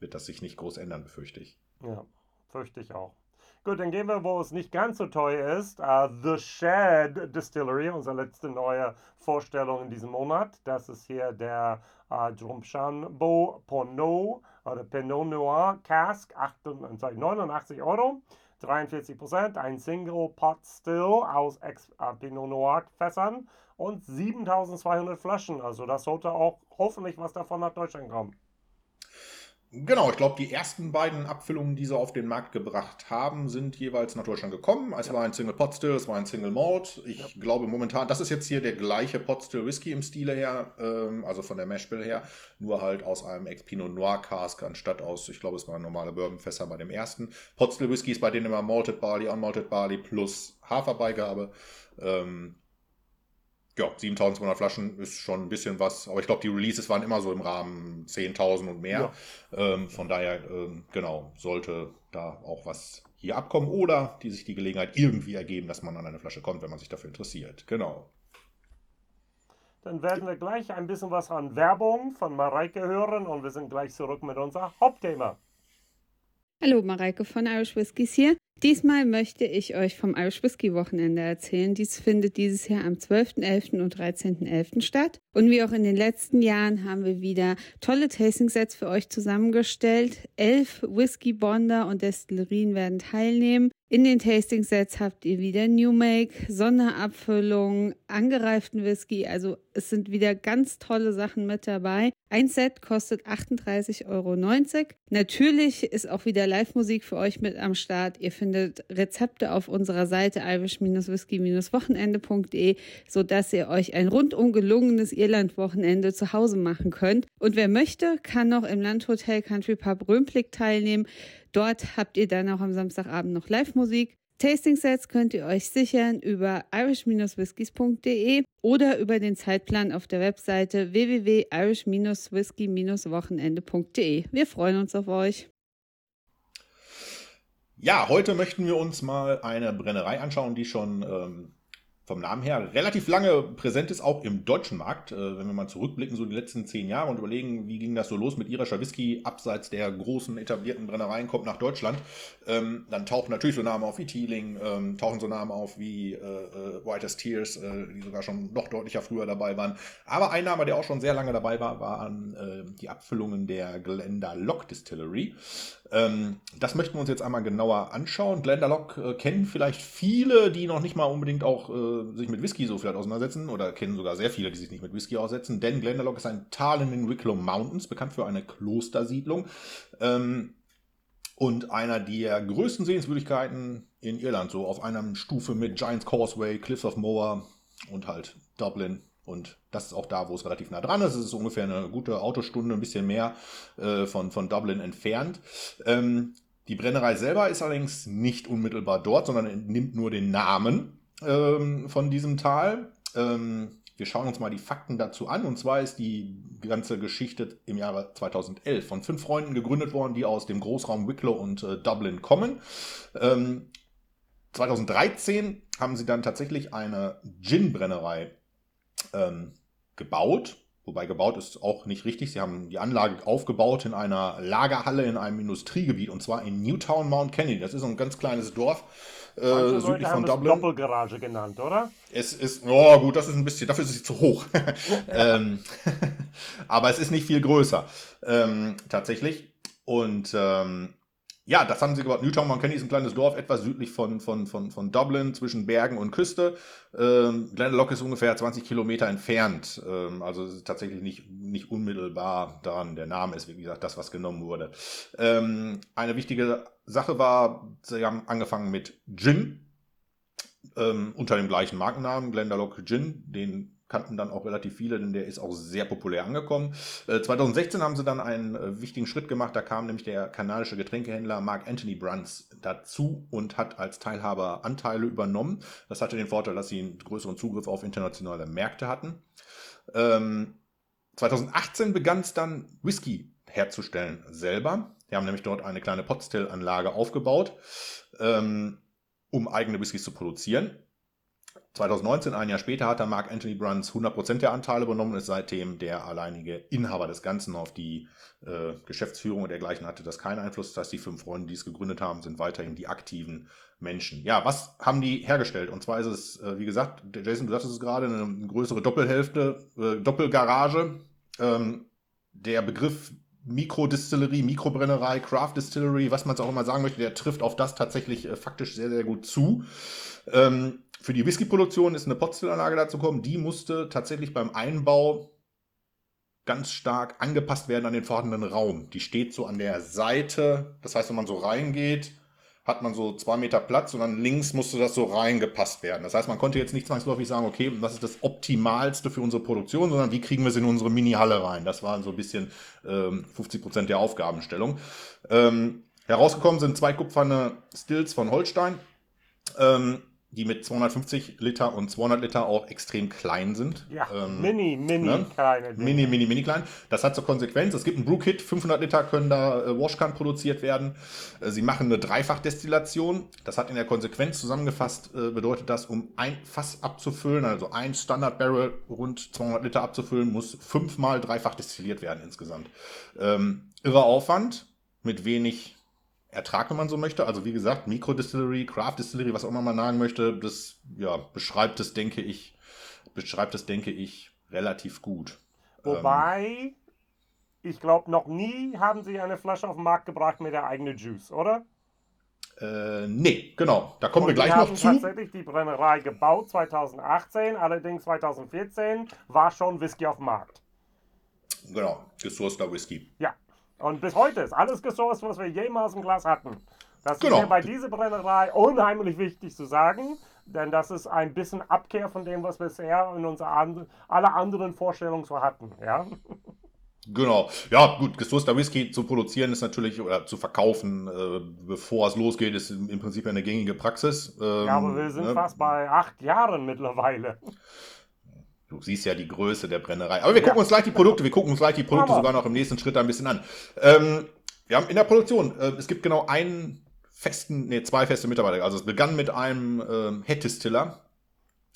wird das sich nicht groß ändern, befürchte ich. Ja, fürchte ich auch. Gut, dann gehen wir, wo es nicht ganz so teuer ist. Uh, The Shed Distillery, unsere letzte neue Vorstellung in diesem Monat. Das ist hier der uh, Drumchambo Ponot oder Pinot Noir Cask, 88, 89 Euro. 43 Prozent, ein Single Pot Still aus Ex äh, Pinot Noir Fässern und 7200 Flaschen. Also das sollte auch hoffentlich was davon nach Deutschland kommen. Genau, ich glaube, die ersten beiden Abfüllungen, die sie auf den Markt gebracht haben, sind jeweils nach Deutschland gekommen. Es ja. war ein Single Pot Still, es war ein Single Malt. Ich ja. glaube momentan, das ist jetzt hier der gleiche Pot Still Whisky im Stile her, ähm, also von der Mashbill her, nur halt aus einem Ex Pinot Noir Cask anstatt aus, ich glaube, es waren normale Bourbonfässer bei dem ersten. Pot Still Whisky ist bei denen immer Malted Barley, Unmalted Barley plus Haferbeigabe. Ähm, ja, 7200 Flaschen ist schon ein bisschen was, aber ich glaube, die Releases waren immer so im Rahmen 10.000 und mehr. Ja. Ähm, von daher, ähm, genau, sollte da auch was hier abkommen oder die sich die Gelegenheit irgendwie ergeben, dass man an eine Flasche kommt, wenn man sich dafür interessiert. Genau. Dann werden wir gleich ein bisschen was an Werbung von Mareike hören und wir sind gleich zurück mit unserem Hauptthema. Hallo, Mareike von Irish Whiskies hier. Diesmal möchte ich euch vom Irish Whisky Wochenende erzählen. Dies findet dieses Jahr am 12.11. und 13.11. statt. Und wie auch in den letzten Jahren haben wir wieder tolle Tasting-Sets für euch zusammengestellt. Elf Whisky-Bonder und Destillerien werden teilnehmen. In den Tasting Sets habt ihr wieder New Make, Sonderabfüllung, angereiften Whisky. Also es sind wieder ganz tolle Sachen mit dabei. Ein Set kostet 38,90 Euro. Natürlich ist auch wieder Live-Musik für euch mit am Start. Ihr findet Rezepte auf unserer Seite irish-whisky-wochenende.de, sodass ihr euch ein rundum gelungenes Irland-Wochenende zu Hause machen könnt. Und wer möchte, kann noch im Landhotel Country Pub Römblick teilnehmen. Dort habt ihr dann auch am Samstagabend noch Live-Musik. Tasting-Sets könnt ihr euch sichern über irish-whiskys.de oder über den Zeitplan auf der Webseite www.irish-whisky-wochenende.de. Wir freuen uns auf euch. Ja, heute möchten wir uns mal eine Brennerei anschauen, die schon ähm, vom Namen her relativ lange präsent ist, auch im deutschen Markt. Äh, wenn wir mal zurückblicken, so die letzten zehn Jahre und überlegen, wie ging das so los mit irischer Whisky abseits der großen etablierten Brennereien, kommt nach Deutschland, ähm, dann tauchen natürlich so Namen auf wie Teeling, ähm, tauchen so Namen auf wie äh, äh, Whitest Tears, äh, die sogar schon noch deutlicher früher dabei waren. Aber ein Name, der auch schon sehr lange dabei war, waren äh, die Abfüllungen der Glenda Lock Distillery. Ähm, das möchten wir uns jetzt einmal genauer anschauen. Glendalough äh, kennen vielleicht viele, die noch nicht mal unbedingt auch äh, sich mit Whisky so vielleicht auseinandersetzen oder kennen sogar sehr viele, die sich nicht mit Whisky aussetzen, denn Glendalough ist ein Tal in den Wicklow Mountains, bekannt für eine Klostersiedlung ähm, und einer der größten Sehenswürdigkeiten in Irland, so auf einer Stufe mit Giants Causeway, Cliffs of Moher und halt Dublin und das ist auch da, wo es relativ nah dran ist. Es ist ungefähr eine gute Autostunde, ein bisschen mehr äh, von, von Dublin entfernt. Ähm, die Brennerei selber ist allerdings nicht unmittelbar dort, sondern nimmt nur den Namen ähm, von diesem Tal. Ähm, wir schauen uns mal die Fakten dazu an. Und zwar ist die ganze Geschichte im Jahre 2011 von fünf Freunden gegründet worden, die aus dem Großraum Wicklow und äh, Dublin kommen. 2013 ähm, haben sie dann tatsächlich eine Gin-Brennerei ähm, gebaut. Wobei gebaut ist auch nicht richtig. Sie haben die Anlage aufgebaut in einer Lagerhalle in einem Industriegebiet und zwar in Newtown Mount Kennedy. Das ist so ein ganz kleines Dorf äh, südlich Leute von Dublin. Doppelgarage genannt, oder? Es ist, oh gut, das ist ein bisschen, dafür ist es zu hoch. (laughs) ähm, (laughs) aber es ist nicht viel größer ähm, tatsächlich. Und ähm, ja, das haben sie gebaut. Newtown Mount Kennedy ist ein kleines Dorf, etwas südlich von, von, von, von Dublin, zwischen Bergen und Küste. Ähm, Glendalough ist ungefähr 20 Kilometer entfernt. Ähm, also tatsächlich nicht, nicht unmittelbar daran. Der Name ist, wie gesagt, das, was genommen wurde. Ähm, eine wichtige Sache war, sie haben angefangen mit Gin. Ähm, unter dem gleichen Markennamen, Glendalough Gin, den kannten dann auch relativ viele, denn der ist auch sehr populär angekommen. Äh, 2016 haben sie dann einen äh, wichtigen Schritt gemacht, da kam nämlich der kanadische Getränkehändler Mark Anthony Bruns dazu und hat als Teilhaber Anteile übernommen. Das hatte den Vorteil, dass sie einen größeren Zugriff auf internationale Märkte hatten. Ähm, 2018 begann es dann Whisky herzustellen selber. Die haben nämlich dort eine kleine Potstill-Anlage aufgebaut, ähm, um eigene Whiskys zu produzieren. 2019, ein Jahr später, hat dann Mark Anthony Bruns 100% der Anteile übernommen und ist seitdem der alleinige Inhaber des Ganzen. Auf die äh, Geschäftsführung und dergleichen hatte das keinen Einfluss. Das heißt, die fünf Freunde, die es gegründet haben, sind weiterhin die aktiven Menschen. Ja, was haben die hergestellt? Und zwar ist es, äh, wie gesagt, Jason, du sagtest es gerade, eine größere Doppelhälfte, äh, Doppelgarage. Ähm, der Begriff Mikrodistillerie, Mikrobrennerei, Craft Distillery, was man es auch immer sagen möchte, der trifft auf das tatsächlich äh, faktisch sehr, sehr gut zu. Ähm, für die Whiskyproduktion ist eine Potstillanlage dazu gekommen. Die musste tatsächlich beim Einbau ganz stark angepasst werden an den vorhandenen Raum. Die steht so an der Seite. Das heißt, wenn man so reingeht, hat man so zwei Meter Platz und dann links musste das so reingepasst werden. Das heißt, man konnte jetzt nicht zwangsläufig sagen, okay, das ist das Optimalste für unsere Produktion, sondern wie kriegen wir es in unsere Mini-Halle rein? Das war so ein bisschen ähm, 50 Prozent der Aufgabenstellung. Ähm, herausgekommen sind zwei kupferne Stills von Holstein. Ähm, die mit 250 Liter und 200 Liter auch extrem klein sind. Ja, ähm, mini, mini ne? kleine. Dinge. Mini, mini, mini klein. Das hat zur Konsequenz, es gibt ein Brewkit, 500 Liter können da äh, Washcan produziert werden. Äh, sie machen eine Dreifachdestillation. Das hat in der Konsequenz zusammengefasst, äh, bedeutet das, um ein Fass abzufüllen, also ein Standard Barrel rund 200 Liter abzufüllen, muss fünfmal dreifach destilliert werden insgesamt. Ähm, irrer Aufwand mit wenig Ertrag, wenn man so möchte. Also wie gesagt, Mikrodistillery, Craft Distillery, was auch immer man sagen möchte, das ja, beschreibt es, denke ich, beschreibt es, denke ich, relativ gut. Wobei, ähm, ich glaube, noch nie haben sie eine Flasche auf den Markt gebracht mit der eigenen Juice, oder? Äh, nee, genau. Da kommen Und wir gleich noch zu. tatsächlich die Brennerei gebaut 2018, allerdings 2014 war schon Whisky auf dem Markt. Genau, gesourceter Whisky. Ja, und bis heute ist alles gesourced, was wir jemals im Glas hatten. Das genau. ist mir bei dieser Brennerei unheimlich wichtig zu sagen, denn das ist ein bisschen Abkehr von dem, was wir bisher in unserer and alle anderen Vorstellungen so hatten. Ja? Genau. Ja, gut, gesourceter Whisky zu produzieren ist natürlich, oder zu verkaufen, äh, bevor es losgeht, ist im, im, Prinzip eine gängige Praxis. Ähm, ja, aber wir sind ne? fast bei acht Jahren mittlerweile. Du siehst ja die Größe der Brennerei. Aber wir gucken ja. uns gleich die Produkte, wir gucken uns gleich die Produkte sogar noch im nächsten Schritt ein bisschen an. Ähm, wir haben in der Produktion, äh, es gibt genau einen festen, nee, zwei feste Mitarbeiter. Also es begann mit einem äh, Head Distiller.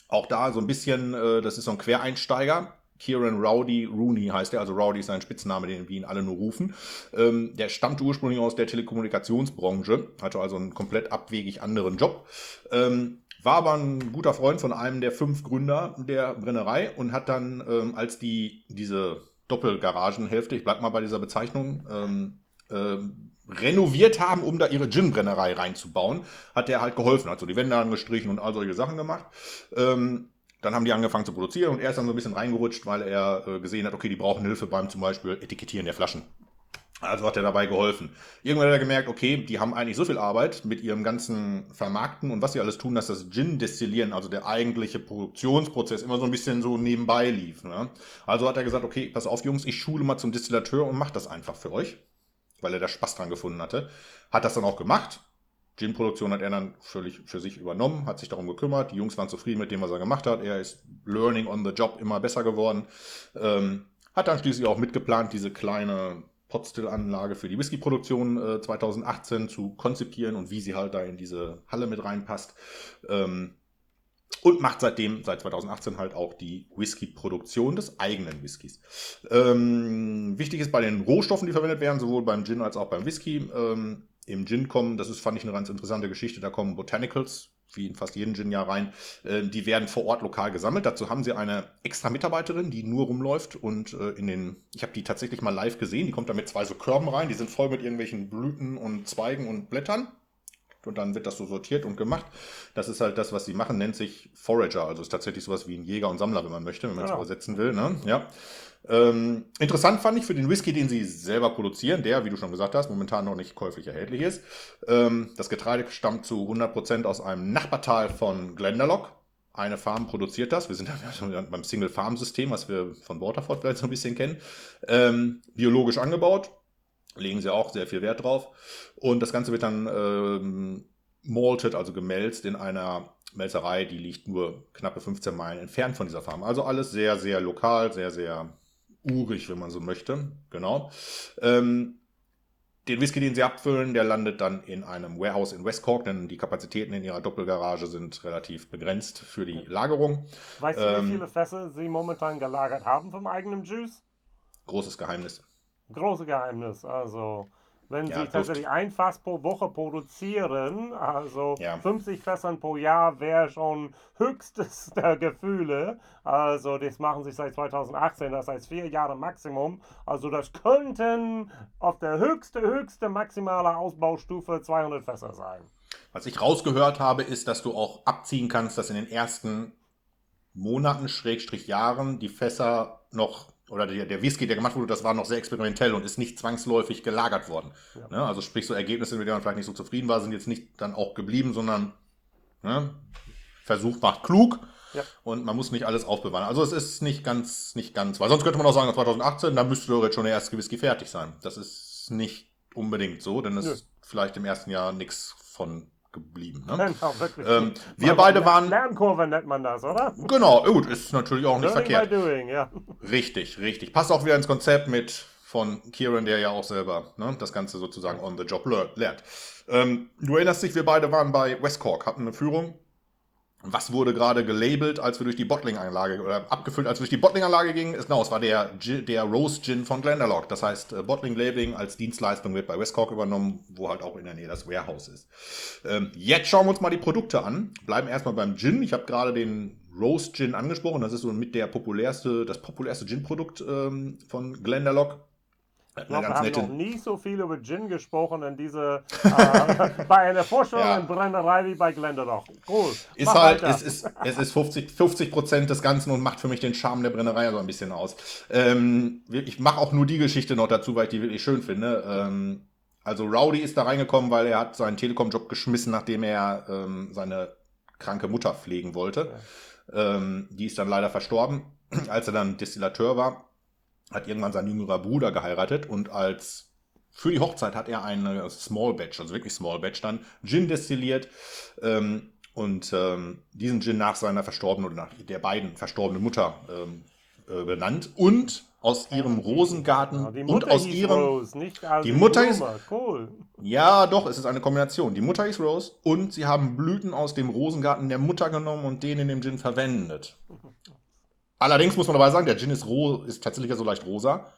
Auch da so ein bisschen, äh, das ist so ein Quereinsteiger. Kieran Rowdy Rooney heißt er, also Rowdy ist sein Spitzname, den wir ihn alle nur rufen. Ähm, der stammt ursprünglich aus der Telekommunikationsbranche, hatte also einen komplett abwegig anderen Job. Ähm, war aber ein guter Freund von einem der fünf Gründer der Brennerei und hat dann, ähm, als die diese Doppelgaragenhälfte, ich bleib mal bei dieser Bezeichnung, ähm, ähm, renoviert haben, um da ihre Gin-Brennerei reinzubauen, hat der halt geholfen, hat so die Wände angestrichen und all solche Sachen gemacht. Ähm, dann haben die angefangen zu produzieren und er ist dann so ein bisschen reingerutscht, weil er äh, gesehen hat, okay, die brauchen Hilfe beim zum Beispiel Etikettieren der Flaschen. Also hat er dabei geholfen. Irgendwann hat er gemerkt, okay, die haben eigentlich so viel Arbeit mit ihrem ganzen Vermarkten und was sie alles tun, dass das Gin-Destillieren, also der eigentliche Produktionsprozess, immer so ein bisschen so nebenbei lief. Ne? Also hat er gesagt, okay, pass auf, Jungs, ich schule mal zum Distillateur und mach das einfach für euch, weil er da Spaß dran gefunden hatte. Hat das dann auch gemacht. Gin-Produktion hat er dann völlig für sich übernommen, hat sich darum gekümmert. Die Jungs waren zufrieden mit dem, was er gemacht hat. Er ist learning on the job immer besser geworden. Ähm, hat dann schließlich auch mitgeplant, diese kleine Potstill-Anlage für die Whisky-Produktion äh, 2018 zu konzipieren und wie sie halt da in diese Halle mit reinpasst. Ähm, und macht seitdem, seit 2018 halt auch die Whisky-Produktion des eigenen Whiskys. Ähm, wichtig ist bei den Rohstoffen, die verwendet werden, sowohl beim Gin als auch beim Whisky. Ähm, Im Gin kommen, das ist, fand ich eine ganz interessante Geschichte, da kommen Botanicals wie in fast jedem Gin-Jahr rein. Äh, die werden vor Ort lokal gesammelt. Dazu haben sie eine extra Mitarbeiterin, die nur rumläuft und äh, in den, ich habe die tatsächlich mal live gesehen, die kommt da mit zwei so Körben rein, die sind voll mit irgendwelchen Blüten und Zweigen und Blättern. Und dann wird das so sortiert und gemacht. Das ist halt das, was sie machen, nennt sich Forager. Also ist tatsächlich sowas wie ein Jäger und Sammler, wenn man möchte, wenn man es genau. übersetzen will. Ne? Ja. Ähm, interessant fand ich für den Whisky, den sie selber produzieren, der, wie du schon gesagt hast, momentan noch nicht käuflich erhältlich ist. Ähm, das Getreide stammt zu 100% aus einem Nachbartal von Glendalough. Eine Farm produziert das. Wir sind dann (laughs) beim Single-Farm-System, was wir von Waterford vielleicht so ein bisschen kennen. Ähm, biologisch angebaut. Legen sie auch sehr viel Wert drauf. Und das Ganze wird dann ähm, malted, also gemälzt in einer Melzerei, die liegt nur knappe 15 Meilen entfernt von dieser Farm. Also alles sehr, sehr lokal, sehr, sehr urig, wenn man so möchte. Genau. Ähm, den Whisky, den sie abfüllen, der landet dann in einem Warehouse in West Cork, denn die Kapazitäten in ihrer Doppelgarage sind relativ begrenzt für die Lagerung. Weißt du, wie viele Fässer sie momentan gelagert haben vom eigenen Juice? Großes Geheimnis. Große Geheimnis. Also, wenn Ja, sie tatsächlich ein Fass pro Woche produzieren, also Ja. 50 Fässern pro Jahr wäre schon höchstes (laughs) der Gefühle. Also, das machen sie seit 2018, das heißt vier Jahre Maximum. Also, das könnten auf der höchste, höchste maximale Ausbaustufe 200 Fässer sein. Was ich rausgehört habe, ist, dass du auch abziehen kannst, dass in den ersten Monaten, Schrägstrich Jahren, die Fässer noch, oder der, der Whisky, der gemacht wurde, das war noch sehr experimentell und ist nicht zwangsläufig gelagert worden. Ja. Ne? Also sprich, so Ergebnisse, mit denen man vielleicht nicht so zufrieden war, sind jetzt nicht dann auch geblieben, sondern ne? Versuch macht klug. Ja. Und man muss nicht alles aufbewahren. Also es ist nicht ganz, nicht ganz, weil sonst könnte man auch sagen, 2018, da müsste doch jetzt schon der erste Whisky fertig sein. Das ist nicht unbedingt so, denn es ist vielleicht im ersten Jahr nichts von geblieben. Ne? Genau, wirklich. Ähm, wir Also, beide waren. Lernkurve nennt man das, oder? Genau, gut, ist natürlich auch nicht Learning verkehrt. by doing, ja. Richtig, richtig. Passt auch wieder ins Konzept mit von Kieran, der ja auch selber ne, das Ganze sozusagen on the job lernt. Ähm, du erinnerst dich, wir beide waren bei West Cork, hatten eine Führung. Was wurde gerade gelabelt, als wir durch die Bottling-Anlage oder abgefüllt, als wir durch die Bottling-Anlage gingen? Genau, es war der, der Rose Gin von Glendalough. Das heißt, äh, Bottling-Labeling als Dienstleistung wird bei West Cork übernommen, wo halt auch in der Nähe das Warehouse ist. Ähm, jetzt schauen wir uns mal die Produkte an. Bleiben erstmal beim Gin. Ich habe gerade den Rose Gin angesprochen. Das ist so mit der populärste, das populärste Gin-Produkt ähm, von Glendalough. Ich glaube, wir haben nette. noch nie so viel über Gin gesprochen in diese, äh, (laughs) bei einer Vorstellung Ja. in Brennerei wie bei Glendalough. Cool. Ist Mach halt, es ist, es ist 50, 50 Prozent des Ganzen und macht für mich den Charme der Brennerei so ein bisschen aus. Ähm, ich mache auch nur die Geschichte noch dazu, weil ich die wirklich schön finde. Ähm, also Rowdy ist da reingekommen, weil er hat seinen Telekom-Job geschmissen, nachdem er ähm, seine kranke Mutter pflegen wollte. Ähm, die ist dann leider verstorben, (clears throat) als er dann Destillateur war. Hat irgendwann sein jüngerer Bruder geheiratet und als für die Hochzeit hat er eine Small Batch, also wirklich Small Batch dann, Gin destilliert ähm, und ähm, diesen Gin nach seiner verstorbenen oder nach der beiden verstorbenen Mutter ähm, äh, benannt und aus ihrem Rosengarten Ja, die und Mutter aus ihrem Rose, nicht Die Mutter ist-. Cool. ja, doch, es ist eine Kombination. Die Mutter ist Rose und sie haben Blüten aus dem Rosengarten der Mutter genommen und den in dem Gin verwendet. (laughs) Allerdings muss man dabei sagen, der Gin ist, ro ist tatsächlich so leicht rosa.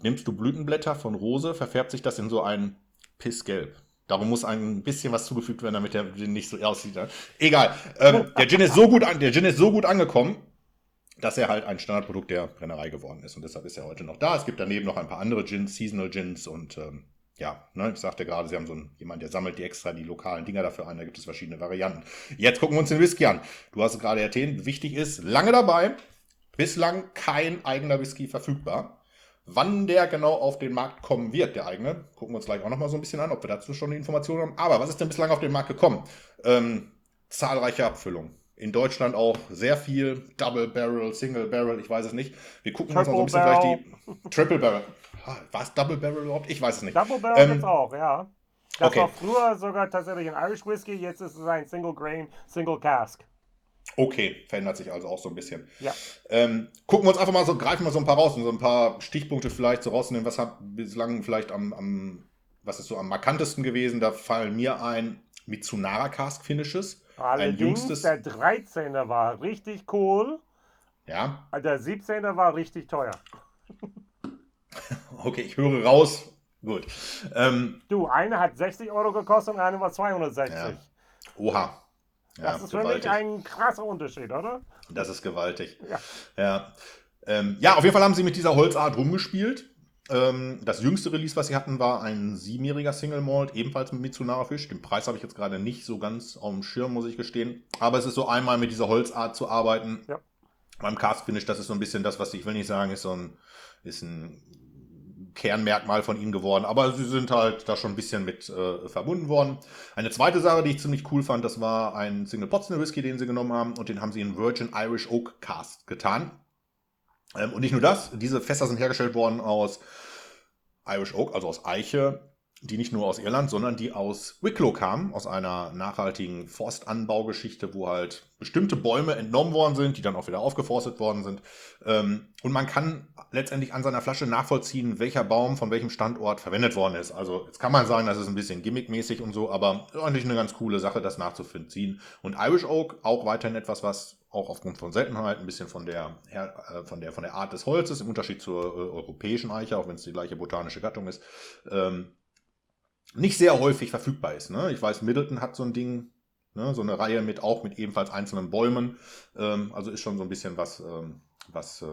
Nimmst du Blütenblätter von Rose, verfärbt sich das in so ein Pissgelb. Darum muss ein bisschen was zugefügt werden, damit der Gin nicht so aussieht. ne? Egal. Ähm, der, Gin ist so gut an, der Gin ist so gut angekommen, dass er halt ein Standardprodukt der Brennerei geworden ist. Und deshalb ist er heute noch da. Es gibt daneben noch ein paar andere Gins, Seasonal Gins und ähm, ja, ne, ich sagte gerade, sie haben so einen, jemand, der sammelt die extra die lokalen Dinger dafür ein. Da gibt es verschiedene Varianten. Jetzt gucken wir uns den Whisky an. Du hast es gerade erzählt, wichtig ist, lange dabei, bislang kein eigener Whisky verfügbar. Wann der genau auf den Markt kommen wird, der eigene, gucken wir uns gleich auch nochmal so ein bisschen an, ob wir dazu schon die Informationen haben. Aber was ist denn bislang auf den Markt gekommen? Ähm, zahlreiche Abfüllungen. In Deutschland auch sehr viel Double Barrel, Single Barrel, ich weiß es nicht. Wir gucken uns mal so ein bisschen Triple gleich die Triple Barrel. War es Double Barrel überhaupt? Ich weiß es nicht. Double Barrel Ähm, gibt's auch, ja. Das okay. war früher sogar tatsächlich ein Irish Whisky, jetzt ist es ein Single Grain, Single Cask. Okay, verändert sich also auch so ein bisschen. Ja. Ähm, gucken wir uns einfach mal so, greifen wir so ein paar raus und so ein paar Stichpunkte vielleicht so rausnehmen. Was hat bislang vielleicht am, am was ist so am markantesten gewesen? Da fallen mir ein Mitsunara Cask Finishes. Allerdings, jüngstes- der 13er war richtig cool, Ja, der 17er war richtig teuer. (laughs) okay, ich höre raus. Gut. Ähm, Du, eine hat 60 Euro gekostet und eine war 260. Ja. oha. Ja, das ist für mich ein krasser Unterschied, oder? Das ist gewaltig. Ja. Ja. Ähm, ja, auf jeden Fall haben sie mit dieser Holzart rumgespielt. Ähm, das jüngste Release, was sie hatten, war ein siebenjähriger Single Malt, ebenfalls mit Mitsunara Fisch. Den Preis habe ich jetzt gerade nicht so ganz auf dem Schirm, muss ich gestehen. Aber es ist so einmal mit dieser Holzart zu arbeiten. Ja. Beim Cast Finish, das ist so ein bisschen das, was ich will nicht sagen, ist so ein, ist ein Kernmerkmal von ihnen geworden. Aber sie sind halt da schon ein bisschen mit äh, verbunden worden. Eine zweite Sache, die ich ziemlich cool fand, das war ein Single Potsdam Whisky, den sie genommen haben. Und den haben sie in Virgin Irish Oak Cast getan. Ähm, und nicht nur das, diese Fässer sind hergestellt worden aus Irish Oak, also aus Eiche. Die nicht nur aus Irland, sondern die aus Wicklow kamen, aus einer nachhaltigen Forstanbaugeschichte, wo halt bestimmte Bäume entnommen worden sind, die dann auch wieder aufgeforstet worden sind. Ähm, und man kann letztendlich an seiner Flasche nachvollziehen, welcher Baum von welchem Standort verwendet worden ist. Also jetzt kann man sagen, das ist ein bisschen gimmickmäßig und so, aber eigentlich eine ganz coole Sache, das nachzuvollziehen. Und Irish Oak auch weiterhin etwas, was auch aufgrund von Seltenheit ein bisschen von der, äh, von der, von der Art des Holzes, im Unterschied zur äh, europäischen Eiche, auch wenn es die gleiche botanische Gattung ist, ähm, nicht sehr häufig verfügbar ist. Ne? Ich weiß, Middleton hat so ein Ding, ne? so eine Reihe mit auch mit ebenfalls einzelnen Bäumen. Ähm, also ist schon so ein bisschen was, ähm, was äh,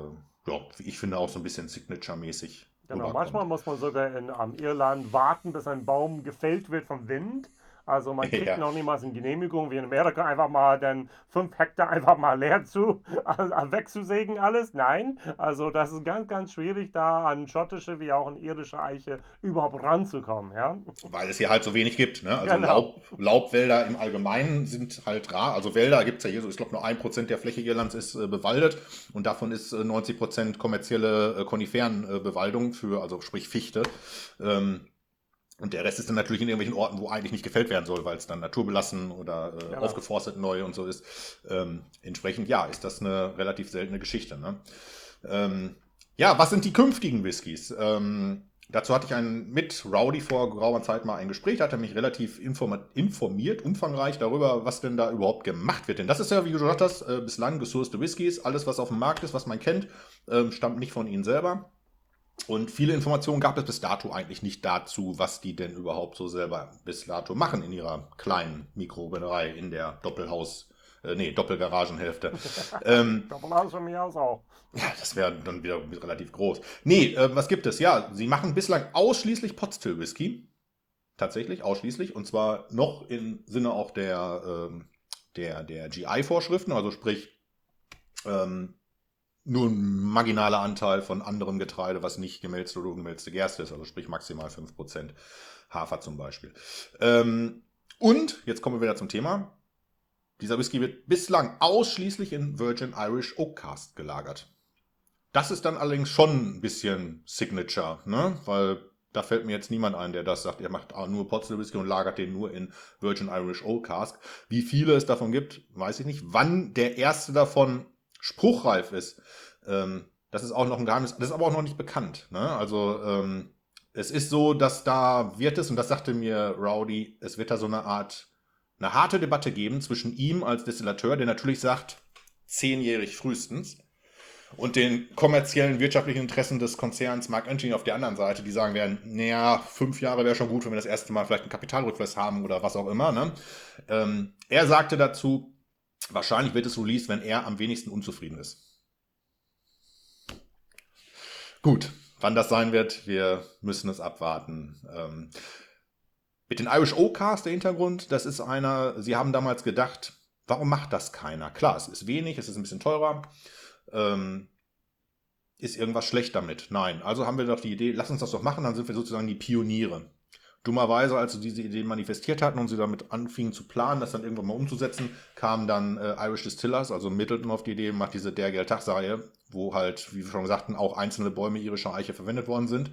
ja, ich finde auch so ein bisschen Signature-mäßig. Genau, manchmal muss man sogar in um, Irland warten, bis ein Baum gefällt wird vom Wind. Also man (laughs) kriegt ja. noch niemals eine Genehmigung, wie in Amerika einfach mal dann fünf Hektar einfach mal leer zu, (laughs) wegzusägen alles. Nein, also das ist ganz, ganz schwierig, da an schottische wie auch an irische Eiche überhaupt ranzukommen. Ja? Weil es hier halt so wenig gibt. Ne? Also genau. Laub, Laubwälder im Allgemeinen sind halt rar. Also Wälder gibt es ja hier so, ich glaube nur ein Prozent der Fläche Irlands ist äh, bewaldet und davon ist äh, 90 Prozent kommerzielle äh, Koniferenbewaldung für, also sprich Fichte. Ähm, und der Rest ist dann natürlich in irgendwelchen Orten, wo eigentlich nicht gefällt werden soll, weil es dann naturbelassen oder äh, ja. aufgeforstet neu und so ist. Ähm, entsprechend, ja, ist das eine relativ seltene Geschichte. Ne? Ähm, ja, was sind die künftigen Whiskys? Ähm, dazu hatte ich einen, mit Rowdy vor geraumer Zeit mal ein Gespräch, da hat er mich relativ informiert, umfangreich darüber, was denn da überhaupt gemacht wird. Denn das ist ja, wie du gesagt hast, äh, bislang gesourcete Whiskys. Alles, was auf dem Markt ist, was man kennt, ähm, stammt nicht von ihnen selber. Und viele Informationen gab es bis dato eigentlich nicht dazu, was die denn überhaupt so selber bis dato machen in ihrer kleinen Mikrobrennerei in der Doppelhaus, äh, nee, Doppelgaragenhälfte. (laughs) ähm, Doppelhaus von mir aus auch. Ja, das wäre dann wieder relativ groß. Nee, äh, was gibt es? Ja, sie machen bislang ausschließlich Potstill Whisky. Tatsächlich, ausschließlich. Und zwar noch im Sinne auch der, ähm, der, der GI-Vorschriften, also sprich, ähm, nur ein marginaler Anteil von anderem Getreide, was nicht gemälzte oder ungemälzte Gerste ist, also sprich maximal 5% Hafer zum Beispiel. Ähm, und, jetzt kommen wir wieder zum Thema, dieser Whisky wird bislang ausschließlich in Virgin Irish Oak Cast gelagert. Das ist dann allerdings schon ein bisschen Signature, ne? weil da fällt mir jetzt niemand ein, der das sagt, er macht nur Potstill Whisky und lagert den nur in Virgin Irish Oak Cask. Wie viele es davon gibt, weiß ich nicht. Wann der erste davon spruchreif ist, ähm, das ist auch noch ein Geheimnis, das ist aber auch noch nicht bekannt. Ne? Also ähm, es ist so, dass da wird es, und das sagte mir Rowdy, es wird da so eine Art, eine harte Debatte geben zwischen ihm als Destillateur, der natürlich sagt, zehnjährig frühestens, und den kommerziellen wirtschaftlichen Interessen des Konzerns Mark Anthony auf der anderen Seite, die sagen werden, naja, fünf Jahre wäre schon gut, wenn wir das erste Mal vielleicht einen Kapitalrückfluss haben oder was auch immer. Ne? Ähm, er sagte dazu, wahrscheinlich wird es released, wenn er am wenigsten unzufrieden ist. Gut, wann das sein wird, wir müssen es abwarten. Ähm, mit den Irish O-Cast, der Hintergrund, das ist einer, sie haben damals gedacht, warum macht das keiner? Klar, es ist wenig, es ist ein bisschen teurer. Ähm, ist irgendwas schlecht damit? Nein. Also haben wir doch die Idee, lass uns das doch machen, dann sind wir sozusagen die Pioniere. Dummerweise, als sie diese Idee manifestiert hatten und sie damit anfingen zu planen, das dann irgendwann mal umzusetzen, kamen dann äh, Irish Distillers, also Middleton auf die Idee, macht diese Der Geld-Tag-Serie, wo halt, wie wir schon sagten, auch einzelne Bäume irischer Eiche verwendet worden sind.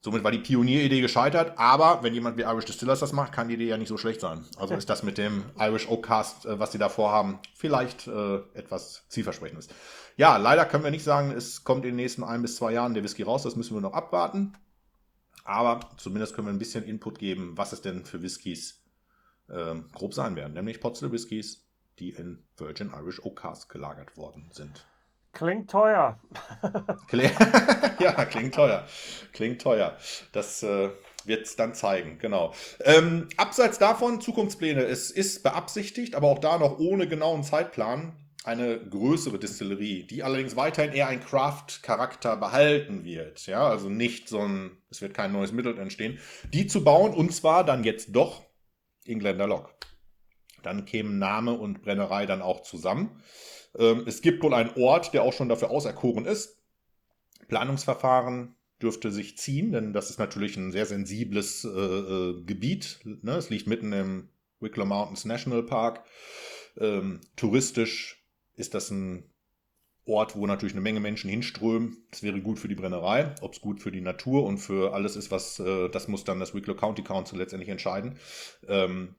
Somit war die Pionieridee gescheitert, aber wenn jemand wie Irish Distillers das macht, kann die Idee ja nicht so schlecht sein. Also ist das mit dem Irish Oak Cast, äh, was sie da vorhaben, vielleicht äh, etwas zielversprechendes. Ja, leider können wir nicht sagen, es kommt in den nächsten ein bis zwei Jahren der Whisky raus, das müssen wir noch abwarten. Aber zumindest können wir ein bisschen Input geben, was es denn für Whiskys äh, grob sein werden. Nämlich Potstill Whiskys, die in Virgin Irish Oak Cask gelagert worden sind. Klingt teuer. (laughs) ja, klingt teuer. Klingt teuer. Das äh, wird es dann zeigen, genau. Ähm, abseits davon, Zukunftspläne. Es ist beabsichtigt, aber auch da noch ohne genauen Zeitplan, eine größere Distillerie, die allerdings weiterhin eher einen Craft-Charakter behalten wird. Ja, also nicht so ein, es wird kein neues Mittel entstehen, die zu bauen und zwar dann jetzt doch in Glendalough. Dann kämen Name und Brennerei dann auch zusammen. Ähm, es gibt wohl einen Ort, der auch schon dafür auserkoren ist. Planungsverfahren dürfte sich ziehen, denn das ist natürlich ein sehr sensibles äh, äh, Gebiet. Ne? Es liegt mitten im Wicklow Mountains National Park. Ähm, touristisch ist das ein Ort, wo natürlich eine Menge Menschen hinströmen. Das wäre gut für die Brennerei. Ob es gut für die Natur und für alles ist, was äh, das muss dann das Wicklow County Council letztendlich entscheiden. Ähm,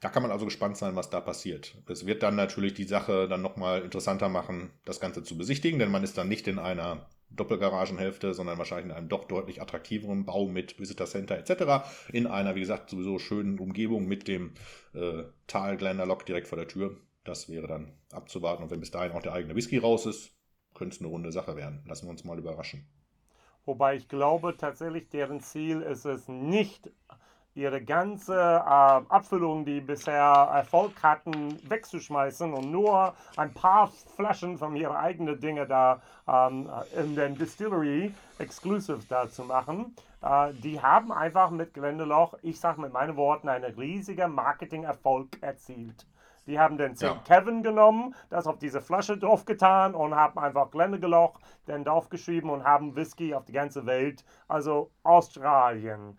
da kann man also gespannt sein, was da passiert. Es wird dann natürlich die Sache dann nochmal interessanter machen, das Ganze zu besichtigen, denn man ist dann nicht in einer Doppelgaragenhälfte, sondern wahrscheinlich in einem doch deutlich attraktiveren Bau mit Visitor Center etc. In einer, wie gesagt, sowieso schönen Umgebung mit dem äh, Tal Glendalough direkt vor der Tür. Das wäre dann abzuwarten. Und wenn bis dahin auch der eigene Whisky raus ist, könnte es eine runde Sache werden. Lassen wir uns mal überraschen. Wobei ich glaube tatsächlich, deren Ziel ist es nicht, ihre ganze äh, Abfüllung, die bisher Erfolg hatten, wegzuschmeißen und nur ein paar Flaschen von ihren eigenen Dinge da ähm, in der Distillery exclusive da zu machen. Äh, die haben einfach mit Glendalough, ich sage mit meinen Worten, einen riesigen Marketing-Erfolg erzielt. Die haben den St. Ja. Kevin genommen, das auf diese Flasche draufgetan und haben einfach Glendalough dann draufgeschrieben und haben Whisky auf die ganze Welt, also Australien,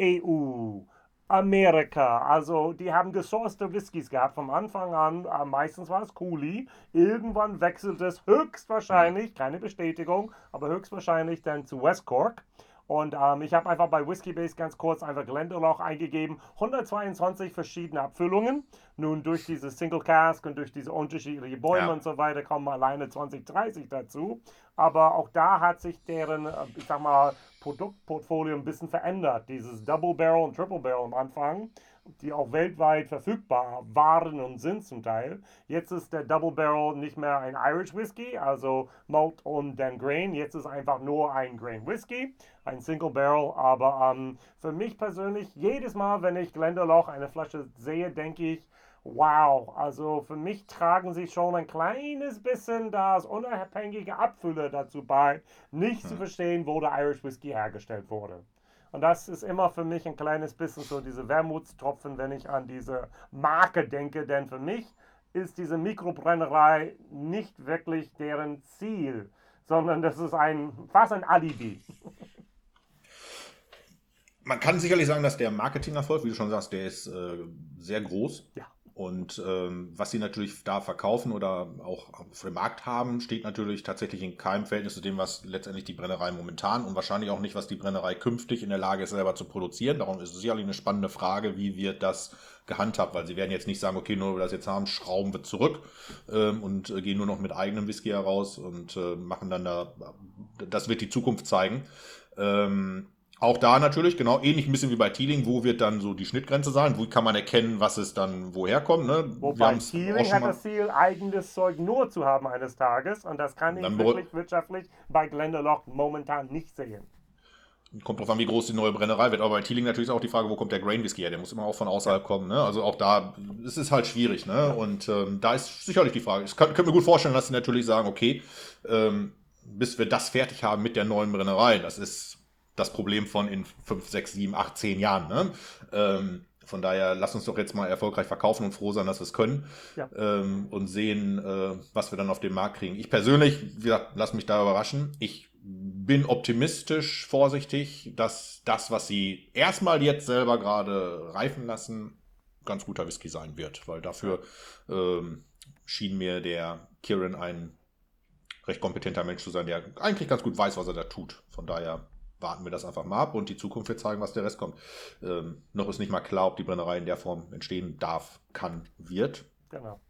EU, Amerika. Also die haben gesourcete Whiskys gehabt vom Anfang an. Äh, meistens war es Cooley. Irgendwann wechselt es höchstwahrscheinlich, keine Bestätigung, aber höchstwahrscheinlich dann zu West Cork. Und ähm, ich habe einfach bei Whiskey Base ganz kurz einfach Glendalough eingegeben. 122 verschiedene Abfüllungen. Nun durch diese Single Cask und durch diese unterschiedlichen Bäume ja. und so weiter kommen alleine 20, 30 dazu. Aber auch da hat sich deren, äh, ich sag mal, Produktportfolio ein bisschen verändert. Dieses Double Barrel und Triple Barrel am Anfang die auch weltweit verfügbar waren und sind zum Teil. Jetzt ist der Double Barrel nicht mehr ein Irish Whisky, also Malt und dann Grain. Jetzt ist einfach nur ein Grain Whisky, ein Single Barrel. Aber ähm, für mich persönlich, jedes Mal, wenn ich Glendalough eine Flasche sehe, denke ich, wow, also für mich tragen sie schon ein kleines bisschen das unabhängige Abfüller dazu bei, nicht hm. zu verstehen, wo der Irish Whisky hergestellt wurde. Und das ist immer für mich ein kleines bisschen so diese Wermutstropfen, wenn ich an diese Marke denke. Denn für mich ist diese Mikrobrennerei nicht wirklich deren Ziel, sondern das ist ein, fast ein Alibi. Man kann sicherlich sagen, dass der Marketingerfolg, wie du schon sagst, der ist äh, sehr groß. Ja. Und ähm, was sie natürlich da verkaufen oder auch auf dem Markt haben, steht natürlich tatsächlich in keinem Verhältnis zu dem, was letztendlich die Brennerei momentan und wahrscheinlich auch nicht, was die Brennerei künftig in der Lage ist, selber zu produzieren. Darum ist es sicherlich eine spannende Frage, wie wird das gehandhabt, weil sie werden jetzt nicht sagen, okay, nur weil wir das jetzt haben, schrauben wir zurück ähm, und äh, gehen nur noch mit eigenem Whisky heraus und äh, machen dann da, das wird die Zukunft zeigen. Ähm, auch da natürlich, genau, ähnlich ein bisschen wie bei Teeling, wo wird dann so die Schnittgrenze sein? Wo kann man erkennen, was es dann woher kommt? Ne? Wobei Teeling hat das Ziel, eigenes Zeug nur zu haben eines Tages und das kann ich wirklich wirtschaftlich bei Glendalough momentan nicht sehen. Kommt drauf an, wie groß die neue Brennerei wird. Aber bei Teeling natürlich auch die Frage, wo kommt der Grain Whisky her? Der muss immer auch von außerhalb kommen. Ne? Also auch da, es ist halt schwierig. Ne? Und ähm, da ist sicherlich die Frage. Ich könnte mir gut vorstellen, dass sie natürlich sagen, okay, ähm, bis wir das fertig haben mit der neuen Brennerei, das ist das Problem von in 5, 6, 7, 8, 10 Jahren. Ne? Ähm, von daher, lass uns doch jetzt mal erfolgreich verkaufen und froh sein, dass wir es können ja. ähm, und sehen, äh, was wir dann auf den Markt kriegen. Ich persönlich, wie gesagt, lass mich da überraschen. Ich bin optimistisch, vorsichtig, dass das, was sie erstmal jetzt selber gerade reifen lassen, ganz guter Whisky sein wird, weil dafür ähm, schien mir der Kieran ein recht kompetenter Mensch zu sein, der eigentlich ganz gut weiß, was er da tut. Von daher warten wir das einfach mal ab und die Zukunft wird zeigen, was der Rest kommt. Ähm, noch ist nicht mal klar, ob die Brennerei in der Form entstehen darf, kann, wird. Genau.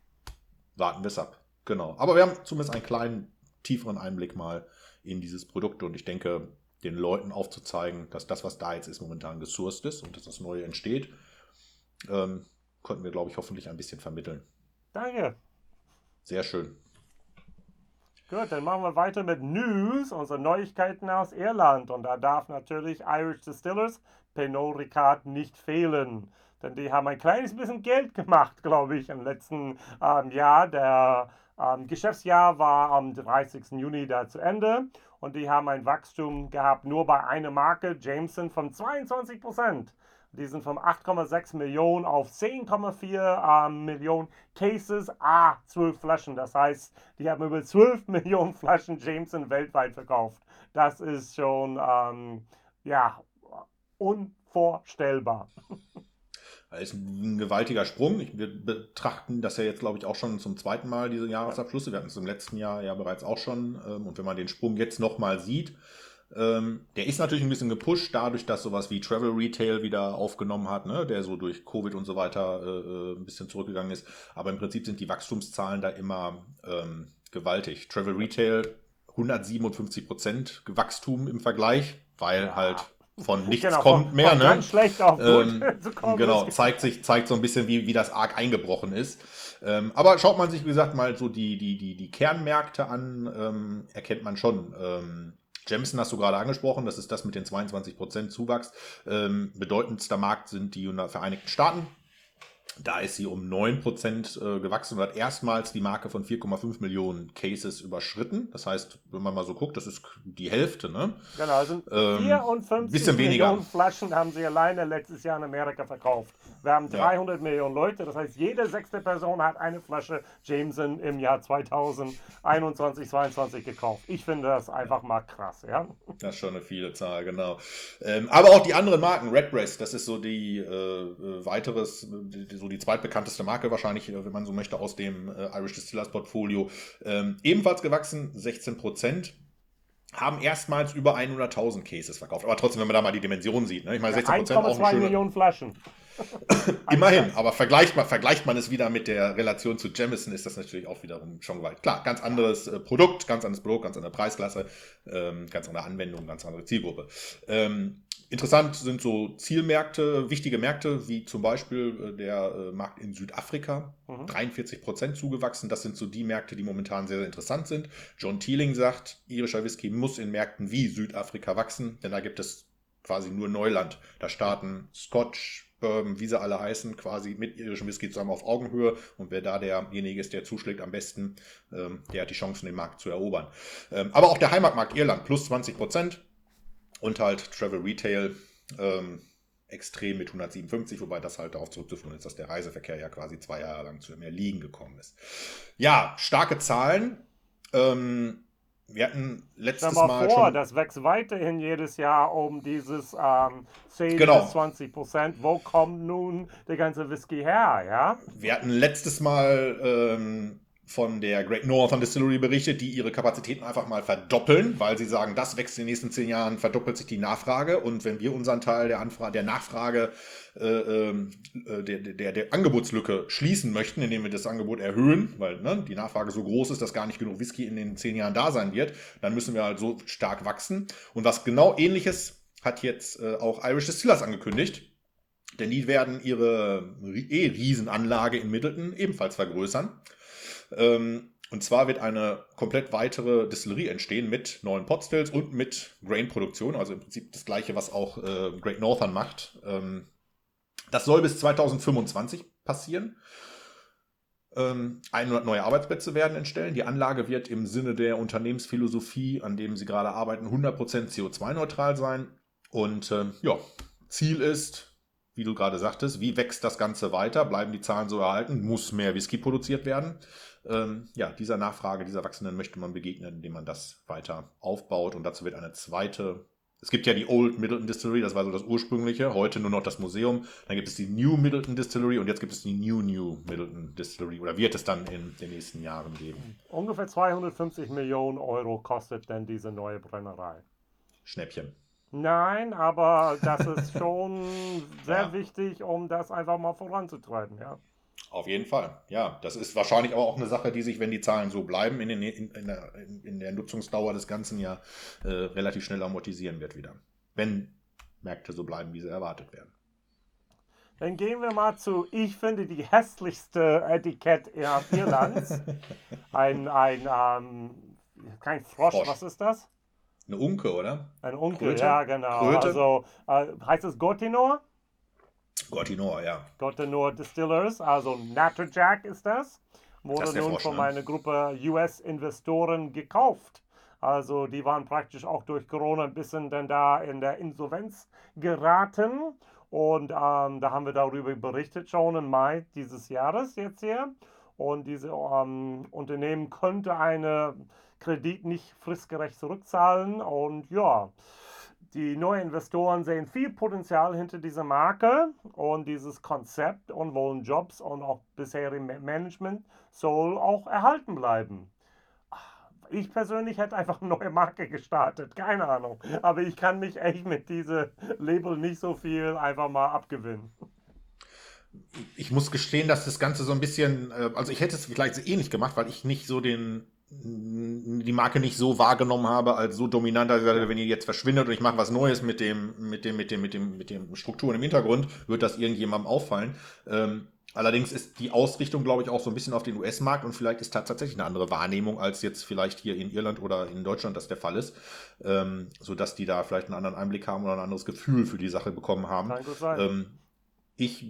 Warten wir es ab. Genau. Aber wir haben zumindest einen kleinen, tieferen Einblick mal in dieses Produkt und ich denke, den Leuten aufzuzeigen, dass das, was da jetzt ist, momentan gesourced ist und dass das Neue entsteht, ähm, konnten wir, glaube ich, hoffentlich ein bisschen vermitteln. Danke. Sehr schön. Gut, dann machen wir weiter mit News, unsere Neuigkeiten aus Irland. Und da darf natürlich Irish Distillers Pernod Ricard nicht fehlen. Denn die haben ein kleines bisschen Geld gemacht, glaube ich, im letzten ähm, Jahr. Der ähm, Geschäftsjahr war am 30. Juni da zu Ende. Und die haben ein Wachstum gehabt, nur bei einer Marke, Jameson, von 22 Prozent. Die sind von 8,6 Millionen auf 10,4 äh, Millionen Cases, ah, 12 Flaschen. Das heißt, die haben über 12 (laughs) Millionen Flaschen Jameson weltweit verkauft. Das ist schon, ähm, ja, unvorstellbar. (laughs) Das ist ein gewaltiger Sprung. Wir betrachten das ja jetzt, glaube ich, auch schon zum zweiten Mal, diese Jahresabschlüsse. Wir hatten es im letzten Jahr ja bereits auch schon. Ähm, und wenn man den Sprung jetzt nochmal sieht, ähm, der ist natürlich ein bisschen gepusht, dadurch, dass sowas wie Travel Retail wieder aufgenommen hat, ne, der so durch Covid und so weiter äh, äh, ein bisschen zurückgegangen ist. Aber im Prinzip sind die Wachstumszahlen da immer ähm, gewaltig. Travel Retail 157 Prozent Wachstum im Vergleich, weil ja. halt von nichts genau, kommt von, mehr, von ne? Ganz schlecht auf gut ähm, (laughs) Genau, zeigt sich, zeigt so ein bisschen, wie, wie das arg eingebrochen ist. Ähm, aber schaut man sich, wie gesagt, mal so die, die, die, die Kernmärkte an, ähm, erkennt man schon. Jameson hast du gerade angesprochen, das ist das mit den 22% Zuwachs. Ähm, bedeutendster Markt sind die Vereinigten Staaten da ist sie um 9% äh, gewachsen und hat erstmals die Marke von 4,5 Millionen Cases überschritten. Das heißt, wenn man mal so guckt, das ist die Hälfte. Ne? Genau, also ähm, 54 Millionen Flaschen haben sie alleine letztes Jahr in Amerika verkauft. Wir haben 300 ja. Millionen Leute, das heißt, jede sechste Person hat eine Flasche Jameson im Jahr 2021, 2022 gekauft. Ich finde das einfach mal krass. Ja? Das ist schon eine viele Zahl, genau. Ähm, aber auch die anderen Marken, Redbreast, das ist so die äh, äh weiteres, die, so die zweitbekannteste Marke wahrscheinlich, äh, wenn man so möchte, aus dem äh, Irish Distillers Portfolio. Ähm, ebenfalls gewachsen, 16 Prozent haben erstmals über 100.000 Cases verkauft. Aber trotzdem, wenn man da mal die Dimension sieht, ne? ich meine 16 Prozent auch eine schöne... Millionen Flaschen. (laughs) Immerhin, aber vergleicht man, vergleicht man es wieder mit der Relation zu Jamison, ist das natürlich auch wiederum schon weit. Klar, ganz anderes äh, Produkt, ganz anderes Produkt, ganz andere Preisklasse, ähm, ganz andere Anwendung, ganz andere Zielgruppe. Ähm, interessant sind so Zielmärkte, wichtige Märkte, wie zum Beispiel äh, der äh, Markt in Südafrika, mhm. 43 Prozent zugewachsen. Das sind so die Märkte, die momentan sehr, sehr interessant sind. John Teeling sagt, irischer Whisky muss in Märkten wie Südafrika wachsen, denn da gibt es quasi nur Neuland. Da starten Scotch, ähm, wie sie alle heißen, quasi mit irischem Whisky zusammen auf Augenhöhe. Und wer da derjenige ist, der zuschlägt am besten, ähm, der hat die Chancen, den Markt zu erobern. Ähm, aber auch der Heimatmarkt Irland, plus 20 Prozent. Und halt Travel Retail, ähm, extrem mit 157, wobei das halt darauf zurückzuführen ist, dass der Reiseverkehr ja quasi zwei Jahre lang zu mehr Liegen gekommen ist. Ja, starke Zahlen. Ähm, wir hatten letztes mal, mal vor, schon. Das wächst weiterhin jedes Jahr um dieses ähm, 10 genau. bis 20 Prozent. Wo kommt nun der ganze Whisky her? Ja? Wir hatten letztes Mal ähm, von der Great Northern Distillery berichtet, die ihre Kapazitäten einfach mal verdoppeln, weil sie sagen, das wächst in den nächsten zehn Jahren, verdoppelt sich die Nachfrage. Und wenn wir unseren Teil der, Anfrage, der Nachfrage, äh, ähm, äh, der, der, der Angebotslücke schließen möchten, indem wir das Angebot erhöhen, weil ne, die Nachfrage so groß ist, dass gar nicht genug Whisky in den zehn Jahren da sein wird, dann müssen wir halt so stark wachsen. Und was genau ähnliches hat jetzt äh, auch Irish Distillers angekündigt. Denn die werden ihre eh Riesenanlage in Middleton ebenfalls vergrößern. Ähm, und zwar wird eine komplett weitere Distillerie entstehen mit neuen Potstills und mit Grain-Produktion, also im Prinzip das gleiche, was auch äh, Great Northern macht. Ähm, das soll bis 2025 passieren. Ähm, 100 neue Arbeitsplätze werden entstellen. Die Anlage wird im Sinne der Unternehmensphilosophie, an dem sie gerade arbeiten, 100% CO2-neutral sein. Und ähm, ja, Ziel ist, wie du gerade sagtest, wie wächst das Ganze weiter? Bleiben die Zahlen so erhalten? Muss mehr Whisky produziert werden? Ähm, ja, dieser Nachfrage, dieser Wachsenden möchte man begegnen, indem man das weiter aufbaut. Und dazu wird eine zweite. Es gibt ja die Old Middleton Distillery, das war so das ursprüngliche, heute nur noch das Museum. Dann gibt es die New Middleton Distillery und jetzt gibt es die New New Middleton Distillery oder wird es dann in den nächsten Jahren geben. Ungefähr 250 Millionen Euro kostet denn diese neue Brennerei. Schnäppchen. Nein, aber das ist (laughs) schon sehr ja. wichtig, um das einfach mal voranzutreiben, ja. Auf jeden Fall, ja. Das ist wahrscheinlich aber auch eine Sache, die sich, wenn die Zahlen so bleiben, in, den, in, in, der, in der, Nutzungsdauer des Ganzen ja äh, relativ schnell amortisieren wird wieder. Wenn Märkte so bleiben, wie sie erwartet werden. Dann gehen wir mal zu, ich finde, die hässlichste Etikett Irlands. (laughs) ein, ein, ähm, kein Frosch, Frosch, was ist das? Eine Unke, oder? Ein Unke, Kröte? ja, genau. Kröte? Also äh, heißt es Gotinor? Gotinor, ja. Gotinor Distillers, also Natterjack ist das. Wurde das nun von einer Gruppe US-Investoren gekauft. Also die waren praktisch auch durch Corona ein bisschen dann da in der Insolvenz geraten. Und ähm, da haben wir darüber berichtet schon im Mai dieses Jahres jetzt hier. Und diese ähm, Unternehmen könnte eine Kredit nicht fristgerecht zurückzahlen. Und ja, die neuen Investoren sehen viel Potenzial hinter dieser Marke und dieses Konzept und wollen Jobs und auch bisherige Management soll auch erhalten bleiben. Ich persönlich hätte einfach eine neue Marke gestartet, keine Ahnung. Aber ich kann mich echt mit diesem Label nicht so viel einfach mal abgewinnen. Ich muss gestehen, dass das Ganze so ein bisschen, äh, also ich hätte es vielleicht ähnlich gemacht, weil ich nicht so den die Marke nicht so wahrgenommen habe als so dominant, dass ich sage, wenn ihr jetzt verschwindet und ich mache was Neues mit dem, mit dem, mit dem, mit dem, mit dem Strukturen im Hintergrund, wird das irgendjemandem auffallen. Ähm, allerdings ist die Ausrichtung, glaube ich, auch so ein bisschen auf den US-Markt und vielleicht ist das tatsächlich eine andere Wahrnehmung, als jetzt vielleicht hier in Irland oder in Deutschland das der Fall ist, ähm, sodass die da vielleicht einen anderen Einblick haben oder ein anderes Gefühl für die Sache bekommen haben. Kann gut sein. Ähm, ich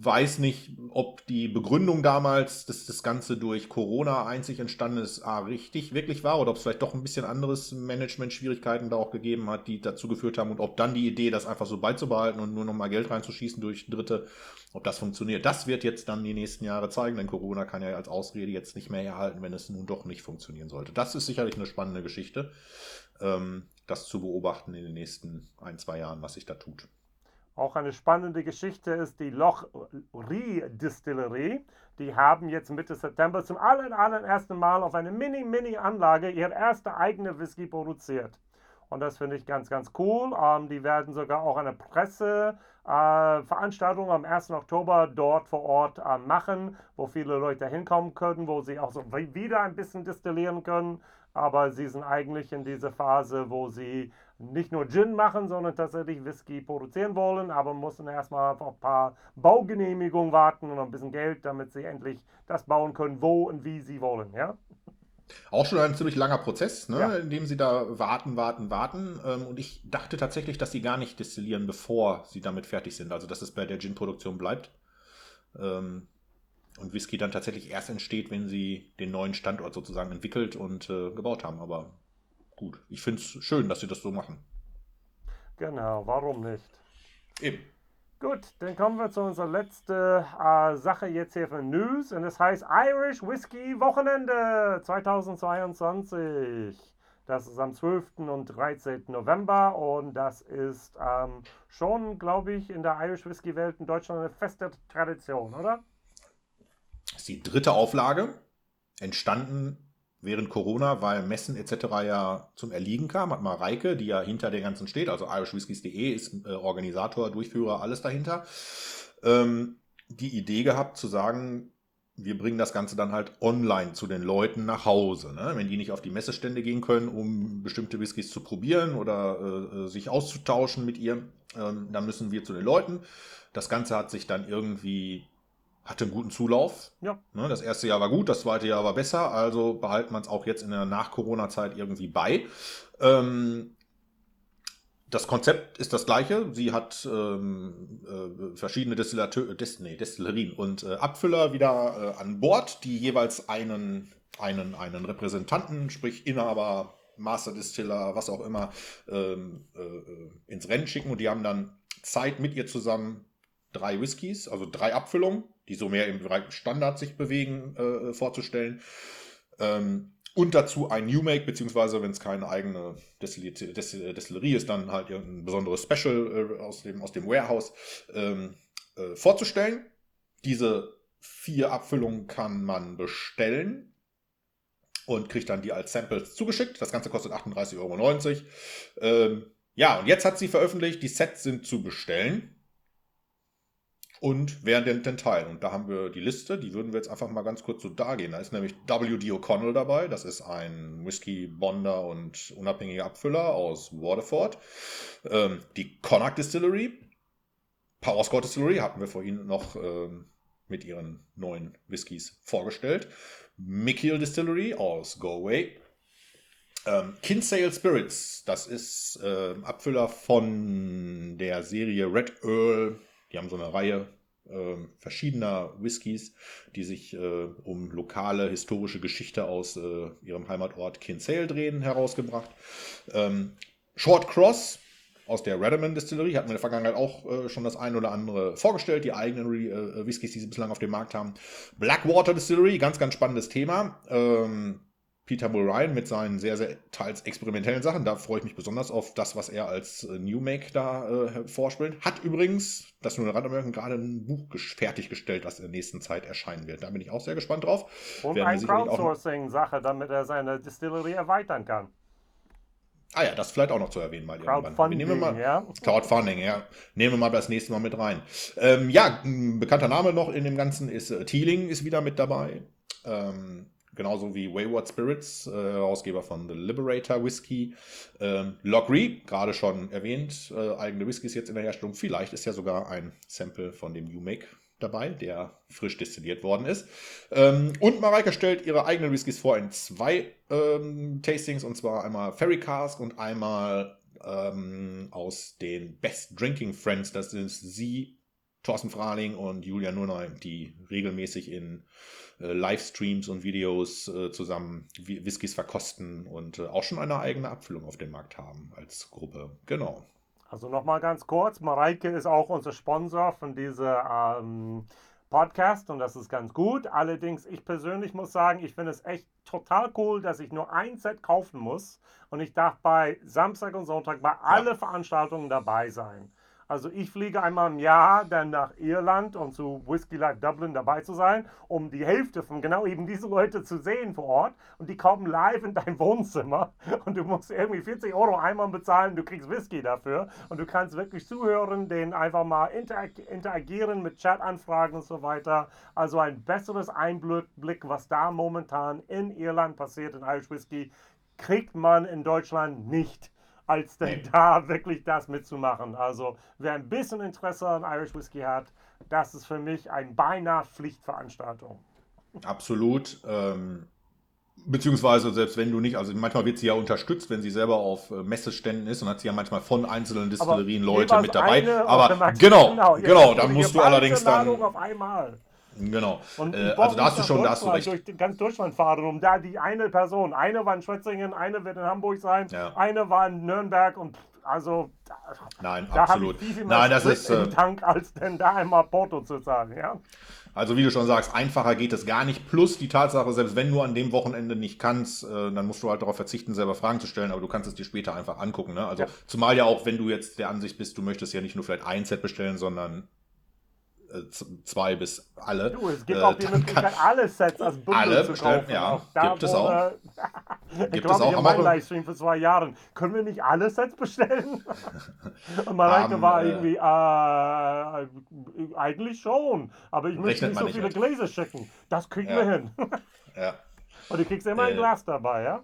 weiß nicht, ob die Begründung damals, dass das Ganze durch Corona einzig entstanden ist, A, richtig wirklich war oder ob es vielleicht doch ein bisschen anderes Management-Schwierigkeiten da auch gegeben hat, die dazu geführt haben und ob dann die Idee, das einfach so beizubehalten und nur noch mal Geld reinzuschießen durch Dritte, ob das funktioniert. Das wird jetzt dann die nächsten Jahre zeigen, denn Corona kann ja als Ausrede jetzt nicht mehr erhalten, wenn es nun doch nicht funktionieren sollte. Das ist sicherlich eine spannende Geschichte, ähm, das zu beobachten in den nächsten ein, zwei Jahren, was sich da tut. Auch eine spannende Geschichte ist die Loch Rie Distillerie. Die haben jetzt Mitte September zum aller, allerersten Mal auf eine Mini-Mini-Anlage ihre erste eigene Whisky produziert. Und das finde ich ganz, ganz cool. Ähm, die werden sogar auch eine Presseveranstaltung äh, am 1. Oktober dort vor Ort äh, machen, wo viele Leute hinkommen können, wo sie auch so wieder ein bisschen destillieren können. Aber sie sind eigentlich in dieser Phase, wo sie nicht nur Gin machen, sondern tatsächlich Whisky produzieren wollen, aber mussten erstmal auf ein paar Baugenehmigungen warten und ein bisschen Geld, damit sie endlich das bauen können, wo und wie sie wollen, ja. Auch schon ein ziemlich langer Prozess, ne? ja. in dem sie da warten, warten, warten. Ähm, und ich dachte tatsächlich, dass sie gar nicht destillieren, bevor sie damit fertig sind. Also, dass es bei der Gin-Produktion bleibt. Ähm, und Whisky dann tatsächlich erst entsteht, wenn sie den neuen Standort sozusagen entwickelt und äh, gebaut haben. Aber gut. Ich finde es schön, dass sie das so machen. Genau, warum nicht? Eben. Gut, dann kommen wir zu unserer letzten äh, Sache jetzt hier für News und das heißt Irish Whiskey Wochenende 2022. Das ist am 12. und 13. November und das ist ähm, schon, glaube ich, in der Irish Whisky Welt in Deutschland eine feste Tradition, oder? Das ist die dritte Auflage, entstanden während Corona, weil Messen etc. ja zum Erliegen kam, hat Mareike, die ja hinter der ganzen steht, also irishwhiskies.de ist äh, Organisator, Durchführer, alles dahinter, ähm, die Idee gehabt zu sagen, wir bringen das Ganze dann halt online zu den Leuten nach Hause. Ne? Wenn die nicht auf die Messestände gehen können, um bestimmte Whiskys zu probieren oder äh sich auszutauschen mit ihr, ähm, dann müssen wir zu den Leuten. Das Ganze hat sich dann irgendwie hatte einen guten Zulauf. Ja. Ne, das erste Jahr war gut, das zweite Jahr war besser, also behalten man es auch jetzt in der Nach-Corona-Zeit irgendwie bei. Ähm, das Konzept ist das gleiche. Sie hat ähm, äh, verschiedene Destillateur, Dest nee, Destillerien und äh, Abfüller wieder äh, an Bord, die jeweils einen, einen, einen Repräsentanten, sprich Inhaber, Master Distiller, was auch immer, ähm, äh, äh, ins Rennen schicken. Und die haben dann Zeit mit ihr zusammen drei Whiskys, also drei Abfüllungen die so mehr im Bereich Standard sich bewegen, äh, vorzustellen. Ähm, und dazu ein New Make, beziehungsweise wenn es keine eigene Destillerie ist, dann halt ein besonderes Special äh, aus, dem, aus dem Warehouse ähm, äh, vorzustellen. Diese vier Abfüllungen kann man bestellen und kriegt dann die als Samples zugeschickt. Das Ganze kostet 38,90 Euro. Ähm, ja, und jetzt hat sie veröffentlicht, die Sets sind zu bestellen und wer denn den Teil. Und da haben wir die Liste, die würden wir jetzt einfach mal ganz kurz so dargehen. Da ist nämlich W.D. O'Connell dabei, das ist ein Whisky-Bonder und unabhängiger Abfüller aus Waterford. Ähm, die Connacht Distillery, Power Score Distillery hatten wir vorhin noch ähm, mit ihren neuen Whiskys vorgestellt. Mikiel Distillery aus Galway. Ähm, Kinsale Spirits, das ist äh, Abfüller von der Serie Red Earl die haben so eine Reihe äh, verschiedener Whiskys, die sich äh, um lokale historische Geschichte aus äh, ihrem Heimatort Kinsale drehen, herausgebracht. Ähm, Short Cross aus der Redderman Distillery hatten wir in der Vergangenheit auch äh, schon das ein oder andere vorgestellt, die eigenen äh, Whiskys, die sie bislang auf dem Markt haben. Blackwater Distillery, ganz, ganz spannendes Thema. Ähm, Peter Ryan mit seinen sehr, sehr teils experimentellen Sachen. Da freue ich mich besonders auf das, was er als äh, New Make da äh, vorspielt. Hat übrigens, das nur eine Randanmerkung, gerade ein Buch fertiggestellt, das in der nächsten Zeit erscheinen wird. Da bin ich auch sehr gespannt drauf. Und Werden eine Crowdsourcing-Sache, damit er seine Distillerie erweitern kann. Ah ja, das vielleicht auch noch zu erwähnen mal Crowdfunding, nehmen wir mal, ja. Crowdfunding, ja. Nehmen wir mal das nächste Mal mit rein. Ähm, ja, ein bekannter Name noch in dem Ganzen ist äh, Teeling ist wieder mit dabei. Ähm, genauso wie Wayward Spirits, äh, Herausgeber von The Liberator Whisky. Ähm, Lockery, gerade schon erwähnt, äh, eigene Whiskys jetzt in der Herstellung. Vielleicht ist ja sogar ein Sample von dem New Make dabei, der frisch destilliert worden ist. Ähm, und Mareike stellt ihre eigenen Whiskys vor in zwei ähm, Tastings, und zwar einmal Ferry Cask und einmal ähm, aus den Best Drinking Friends. Das sind sie, Thorsten Frahling und Julia Nurnheim, die regelmäßig in äh, Livestreams und Videos äh, zusammen Whiskys verkosten und äh, auch schon eine eigene Abfüllung auf dem Markt haben als Gruppe. Genau. Also nochmal ganz kurz, Mareike ist auch unser Sponsor von dieser ähm, Podcast und das ist ganz gut. Allerdings, ich persönlich muss sagen, ich finde es echt total cool, dass ich nur ein Set kaufen muss und ich darf bei Samstag und Sonntag bei ja. alle Veranstaltungen dabei sein. Also ich fliege einmal im Jahr dann nach Irland und zu Whiskey Life Dublin dabei zu sein, um die Hälfte von genau eben diese Leute zu sehen vor Ort. Und die kommen live in dein Wohnzimmer und du musst irgendwie 40 Euro einmal bezahlen, du kriegst Whisky dafür und du kannst wirklich zuhören, den einfach mal interag interagieren mit Chatanfragen und so weiter. Also ein besseres Einblick, was da momentan in Irland passiert in Irish Whisky, kriegt man in Deutschland nicht als denn nee. da wirklich das mitzumachen. Also wer ein bisschen Interesse an Irish Whiskey hat, das ist für mich eine beinahe Pflichtveranstaltung. Absolut. Ähm, beziehungsweise selbst wenn du nicht, also manchmal wird sie ja unterstützt, wenn sie selber auf äh, Messeständen ist und hat sie ja manchmal von einzelnen Distillerien Leute mit dabei. Aber genau, genau, genau, da musst du allerdings dann. Auf einmal. Genau. Und äh, also da hast du schon, da hast du recht. Durch ganz Deutschland fahren, um da die eine Person, eine war in Schwetzingen, eine wird in Hamburg sein, ja. eine war in Nürnberg und also Nein, da absolut. Ich viel mehr Nein, das ist im äh, Tank, als denn da einmal Porto zu zahlen, ja. Also wie du schon sagst, einfacher geht es gar nicht. Plus die Tatsache, selbst wenn du an dem Wochenende nicht kannst, äh, dann musst du halt darauf verzichten, selber Fragen zu stellen, aber du kannst es dir später einfach angucken. Ne? Also ja. zumal ja auch, wenn du jetzt der Ansicht bist, du möchtest ja nicht nur vielleicht ein Set bestellen, sondern zwei bis alle. Du, es gibt äh, auch die Möglichkeit, alle Sets als Bundle alle zu kaufen. Ja, da gibt es auch. gibt es auch. (laughs) Ich in Livestream vor zwei Jahren. Können wir nicht alle Sets bestellen? (laughs) Und Mareike um, war äh, irgendwie, äh, eigentlich schon. Aber ich möchte nicht so viele mit. Gläser schicken. Das kriegen ja. wir hin. ja. (laughs) Und du kriegst immer ein Glas dabei, ja?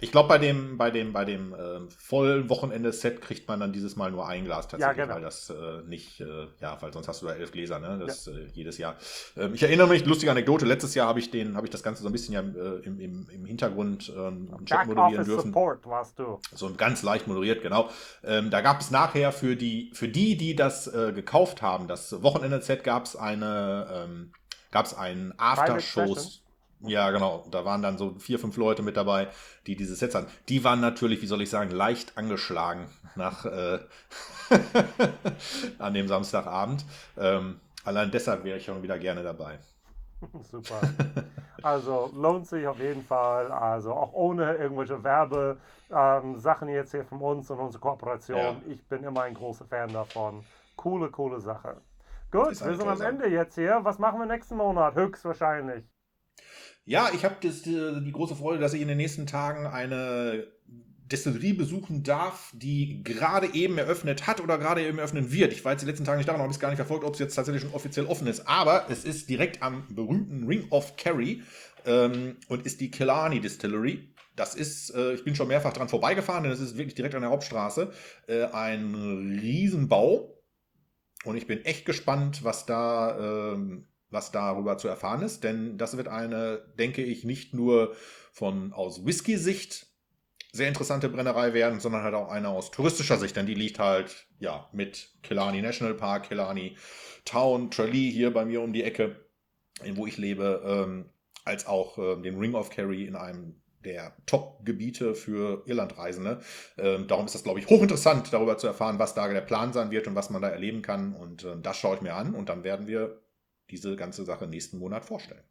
Ich glaube, bei dem, bei dem, bei dem äh, vollen Wochenende-Set kriegt man dann dieses Mal nur ein Glas tatsächlich, ja, genau. weil das äh, nicht, äh, ja, weil sonst hast du da elf Gläser, ne? Das ja. Äh, jedes Jahr. Ähm, ich erinnere mich, lustige Anekdote, letztes Jahr habe ich den, habe ich das Ganze so ein bisschen ja äh, im, im, im Hintergrund ähm, Chat moderieren dürfen. Support warst du. So ganz leicht moderiert, genau. Ähm, da gab es nachher für die, für die, die das äh, gekauft haben, das Wochenende-Set gab es eine, ähm, gab es einen Aftershows. Ja, genau. Da waren dann so vier, fünf Leute mit dabei, die diese Sets hatten. Die waren natürlich, wie soll ich sagen, leicht angeschlagen nach äh, (laughs) an dem Samstagabend. Ähm, allein deshalb wäre ich schon wieder gerne dabei. (laughs) Super. Also lohnt sich auf jeden Fall. Also auch ohne irgendwelche Werbesachen ähm, jetzt hier von uns und unsere Kooperation. Ja. Ich bin immer ein großer Fan davon. Coole, coole Sache. Gut, wir sind am Ende jetzt hier. Was machen wir nächsten Monat? Höchstwahrscheinlich. Ja, ich habe die, die große Freude, dass ich in den nächsten Tagen eine Destillerie besuchen darf, die gerade eben eröffnet hat oder gerade eben eröffnen wird. Ich jetzt die letzten Tage nicht da und habe es gar nicht verfolgt, ob es jetzt tatsächlich schon offiziell offen ist. Aber es ist direkt am berühmten Ring of Kerry ähm, und ist die Killarney Distillery. Das ist, äh, ich bin schon mehrfach dran vorbeigefahren, denn es ist wirklich direkt an der Hauptstraße. Äh, ein Riesenbau. Und ich bin echt gespannt, was da ähm, was darüber zu erfahren ist, denn das wird eine, denke ich, nicht nur von aus Whisky-Sicht sehr interessante Brennerei werden, sondern halt auch eine aus touristischer Sicht, denn die liegt halt ja mit Killarney National Park, Killarney Town, Tralee hier bei mir um die Ecke, wo ich lebe, ähm, als auch äh, den Ring of Kerry in einem der Top-Gebiete für Irlandreisende. Ähm, darum ist das, glaube ich, hochinteressant, darüber zu erfahren, was da der Plan sein wird und was man da erleben kann. Und äh, das schaue ich mir an und dann werden wir diese ganze Sache nächsten Monat vorstellen.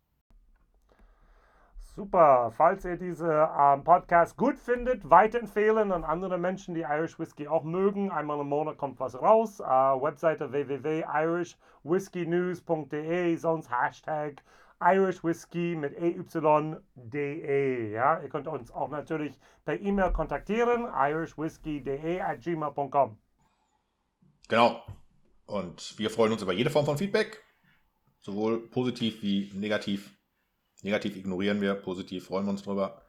Super. Falls ihr diese ähm, Podcast gut findet, weiterempfehlen an andere Menschen, die Irish Whiskey auch mögen. Einmal im Monat kommt was raus. Äh, Webseite www.irishwhiskeynews.de, sonst Hashtag Irish Whiskey mit EYDE. Ja? Ihr könnt uns auch natürlich per E-Mail kontaktieren, irishwhiskey.de at gmail.com. Genau. Und wir freuen uns über jede Form von Feedback, sowohl positiv wie negativ. Negativ ignorieren wir, positiv freuen wir uns drüber.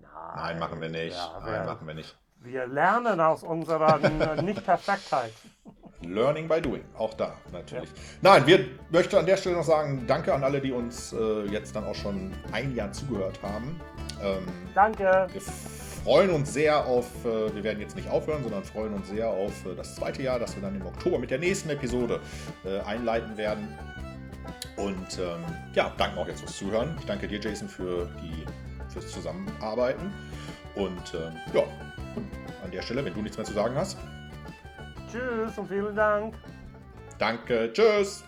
Nein, Nein, machen wir nicht. Ja, Nein, wir, machen wir nicht. wir lernen aus unserer (laughs) Nicht-Perfektheit. Learning by doing, auch da natürlich. Nein, wir möchten an der Stelle noch sagen, danke an alle, die uns äh, jetzt dann auch schon ein Jahr zugehört haben. Ähm, Danke. wir freuen uns sehr auf, äh, wir werden jetzt nicht aufhören, sondern freuen uns sehr auf äh, das zweite Jahr, das wir dann im Oktober mit der nächsten Episode äh, einleiten werden. Und ähm, ja, danke auch jetzt fürs Zuhören. Ich danke dir, Jason, für die, fürs Zusammenarbeiten. Und ähm, ja, an der Stelle, wenn du nichts mehr zu sagen hast, Tschüss und vielen Dank. danke, tschüss.